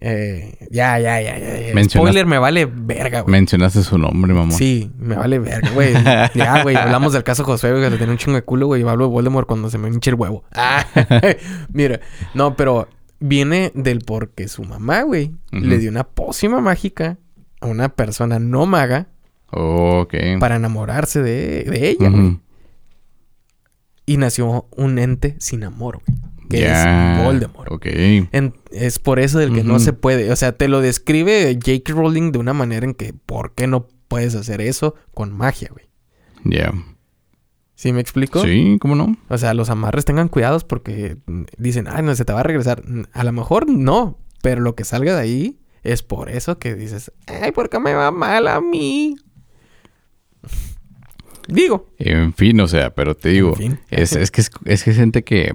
Eh, ya, ya, ya, ya. Spoiler, me vale verga, güey. Mencionaste su nombre, mamón. Sí, me vale verga, güey. (laughs) Ya, güey, hablamos del caso Josué, güey, que le tenía un chingo de culo, güey, y hablo de Voldemort cuando se me hincha el huevo. (laughs) Ah, (laughs) mira, no, pero viene del porque su mamá, güey, le dio una pócima mágica a una persona no maga para enamorarse de, de ella. Y nació un ente sin amor, güey. Que es Voldemort. Ok. En- es por eso del que no se puede. O sea, te lo describe J.K. Rowling de una manera en que, ¿por qué no puedes hacer eso con magia, güey? Ya. ¿Sí me explico? Sí, ¿cómo no? O sea, los amarres tengan cuidados porque dicen, ay, no, se te va a regresar. A lo mejor no, pero lo que salga de ahí es por eso que dices, ay, ¿por qué me va mal a mí? Digo. En fin, o sea, pero te digo, En fin. es, es que es, es que hay gente que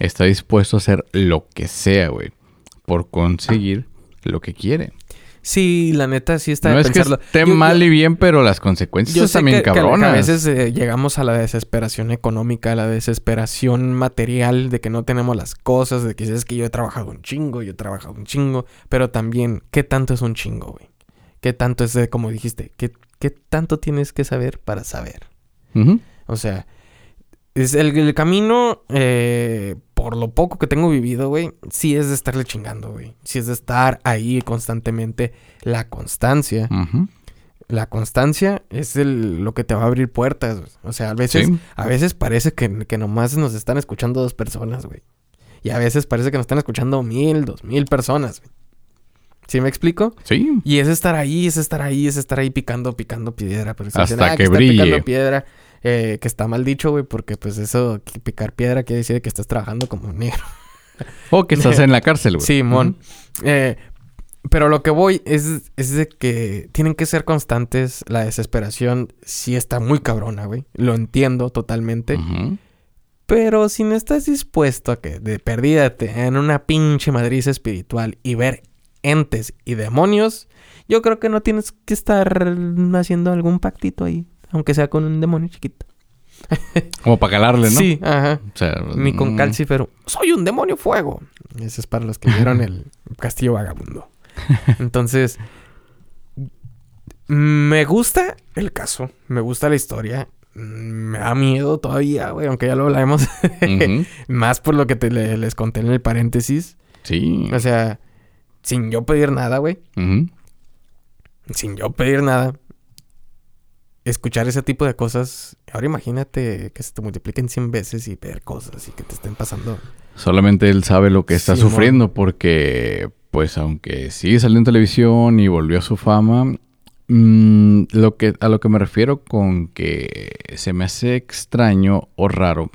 está dispuesto a hacer lo que sea, güey, por conseguir lo que quiere. Sí, la neta, sí está no de es que pensarlo. esté Yo- mal yo- y bien, pero las consecuencias Yo están sé bien que, que a- que cabronas. a veces eh, llegamos a la desesperación económica, a la desesperación material de que no tenemos las cosas, de que es que yo he trabajado un chingo, yo he trabajado un chingo, pero también, ¿qué tanto es un chingo, güey? ¿Qué tanto es de, como dijiste, ¿qué, qué tanto tienes que saber para saber? O sea, es el, el camino, eh, por lo poco que tengo vivido, güey, sí es de estarle chingando, güey. Sí es de estar ahí constantemente. La constancia. La constancia es el- lo que te va a abrir puertas. O sea, a veces, Sí. a veces parece que, que nomás nos están escuchando dos personas, güey. Y a veces parece que nos están escuchando mil, dos mil personas, güey. ¿Sí me explico? Sí. Y es estar ahí, es estar ahí, es estar ahí picando, picando piedra. Pero si Hasta dicen, "Ah, que brille". picando piedra, eh, que está mal dicho, güey, porque pues eso, picar piedra quiere decir que estás trabajando como negro. (laughs) O que estás en la cárcel, güey. Simón. Eh, pero lo que voy es, es de que tienen que ser constantes. La desesperación sí está muy cabrona, güey. Lo entiendo totalmente. Pero si no estás dispuesto a que de perdida te en una pinche madriz espiritual y ver entes y demonios, yo creo que no tienes que estar haciendo algún pactito ahí. Aunque sea con un demonio chiquito. Como para calarle, ¿no? Sí, ajá. O sea, Ni con mm, Calcífero. Soy un demonio fuego. Ese es para los que vieron el Castillo Vagabundo. Entonces, me gusta el caso. Me gusta la historia. Me da miedo todavía, güey, aunque ya lo hablamos. ujú. (laughs) Más por lo que te le- les conté en el paréntesis. Sí. O sea, sin yo pedir nada, güey. Sin yo pedir nada. Escuchar ese tipo de cosas. Ahora imagínate que se te multipliquen 100 veces y ver cosas y que te estén pasando. Solamente él sabe lo que está sufriendo porque, pues, aunque sigue saliendo en televisión y volvió a su fama, mm, lo que, a lo que me refiero con que se me hace extraño o raro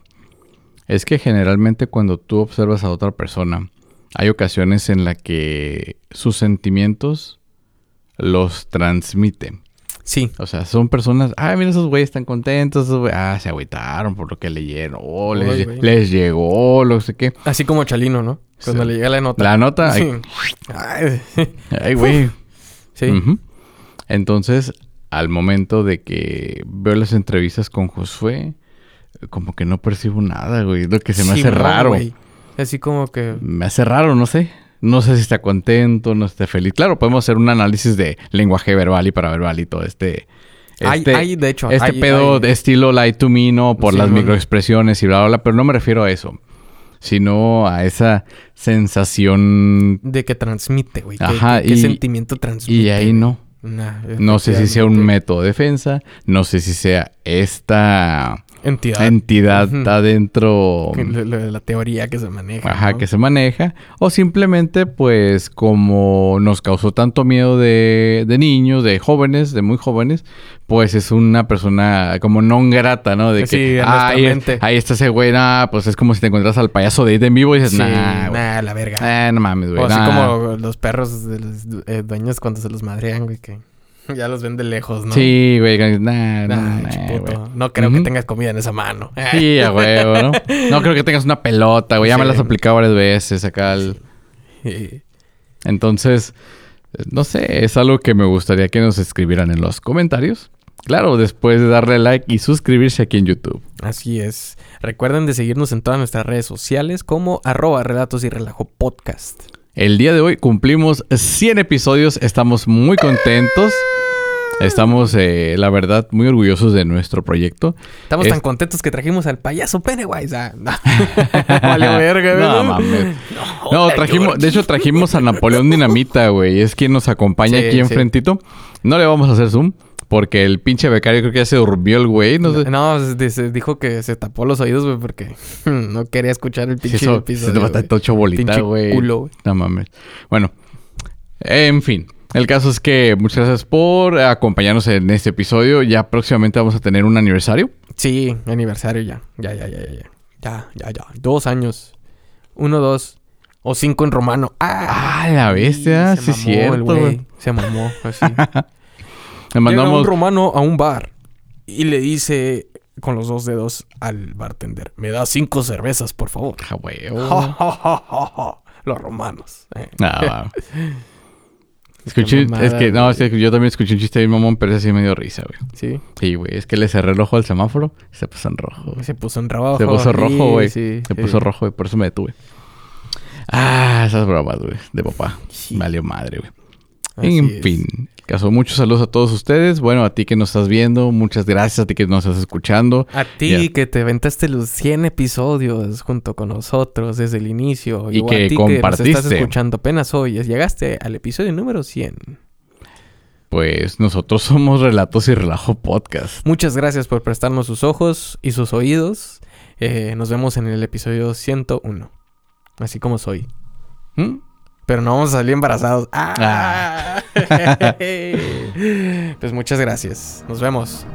es que generalmente cuando tú observas a otra persona, hay ocasiones en las que sus sentimientos los transmite. Sí, O sea, son personas, ah, mira, esos güeyes están contentos, esos ah, se agüitaron por lo que leyeron, oh, les, Ay, lle- güey. les llegó, lo sé qué. Así como Chalino, ¿no? Cuando Sí. le llega la nota. La nota, Sí. ay, güey. (laughs) sí. Entonces, al momento de que veo las entrevistas con Josué, como que no percibo nada, güey. Lo que se me hace raro. güey. Así como que... Me hace raro, no sé. No sé si está contento, no esté feliz. Claro, podemos hacer un análisis de lenguaje verbal y paraverbal y todo este. Hay, este- hay, de hecho... Este hay- pedo hay- de estilo light to me, ¿no? Por Sí, las microexpresiones y bla, bla, bla. Pero no me refiero a eso. Sino a esa sensación. De que transmite, güey. Ajá, ¿Qué y- sentimiento transmite? Y ahí no. Nah, No sé si sea un método de defensa. No sé si sea esta Entidad. entidad Ujú. adentro. Que La, teoría que se maneja. Ajá, ¿no? que se maneja. O simplemente, pues, como nos causó tanto miedo de, de niños, de jóvenes, de muy jóvenes, pues es una persona como no grata, ¿no? De Sí, que, en nuestra "Ay, es- mente". ahí está ese güey, nah, pues es como si te encuentras al payaso de It en vivo y dices, Sí, nah, nah, la verga. Eh, no mames, güey. o así nah". como los perros de los eh, dueños cuando se los madrean, güey, que (laughs) ya los ven de lejos, ¿no? Sí, güey, nah, nah, Nah, nah, chiputo. güey. No creo que tengas comida en esa mano. Sí, (laughs) a huevo, ¿no? No creo que tengas una pelota, güey. Ya me las he aplicado varias veces acá. Entonces, no sé, es algo que me gustaría que nos escribieran en los comentarios. Claro, después de darle like y suscribirse aquí en YouTube. Así es. Recuerden de seguirnos en todas nuestras redes sociales como arroba relatos y relajo podcast. El día de hoy cumplimos 100 episodios, estamos muy contentos. Estamos, eh, la verdad, muy orgullosos de nuestro proyecto. Estamos tan contentos que trajimos al payaso Pennywise. Ah, no. (laughs) (laughs) verga, No, mames. No, trajimos, de hecho, trajimos a Napoleón Dinamita, güey. Es quien nos acompaña aquí enfrentito. No le vamos a hacer zoom. Porque el pinche becario creo que ya se durmió el güey. No, no, dijo que se tapó los oídos, güey, porque (laughs) no quería escuchar el pinche episodio. Se te tocho bolita, güey. Culo, No mames. Bueno, en fin. El caso es que muchas gracias por acompañarnos en este episodio. Ya próximamente vamos a tener un aniversario. Sí, aniversario ya. Ya, ya, ya, ya. Ya, ya, ya. Dos años. Uno, dos. O cinco en romano. ¡Ah! la bestia. Sí, sí cierto. güey. Se mamó. Así. (laughs) Le mandamos... un romano a un bar y le dice con los dos dedos al bartender: Me da cinco cervezas, por favor. Ah, (laughs) los romanos. Eh. Ah, (laughs) Escuché, es que, no, es que yo también escuché un chiste de mi mamón, pero ese sí me dio risa, güey. Sí. Sí, güey, es que le cerré el ojo al semáforo y se puso en rojo. Se puso en rojo. Se puso rojo, güey. Sí, se puso rojo, güey, por eso me detuve. Ah, esas bromas, güey, de papá. Valió madre, güey. En fin, caso, muchos saludos a todos ustedes. Bueno, a ti que nos estás viendo, muchas gracias a ti que nos estás escuchando. A ti que te aventaste los 100 episodios junto con nosotros desde el inicio. Y que a ti compartiste. Que nos estás escuchando apenas hoy. Llegaste al episodio número 100. Pues nosotros somos Relatos y Relajo Podcast. Muchas gracias por prestarnos sus ojos y sus oídos. Eh, nos vemos en el episodio 101. Así como soy. ¿Mm? Pero no vamos a salir embarazados. ¡Ah! ah. (laughs) pues muchas gracias. Nos vemos.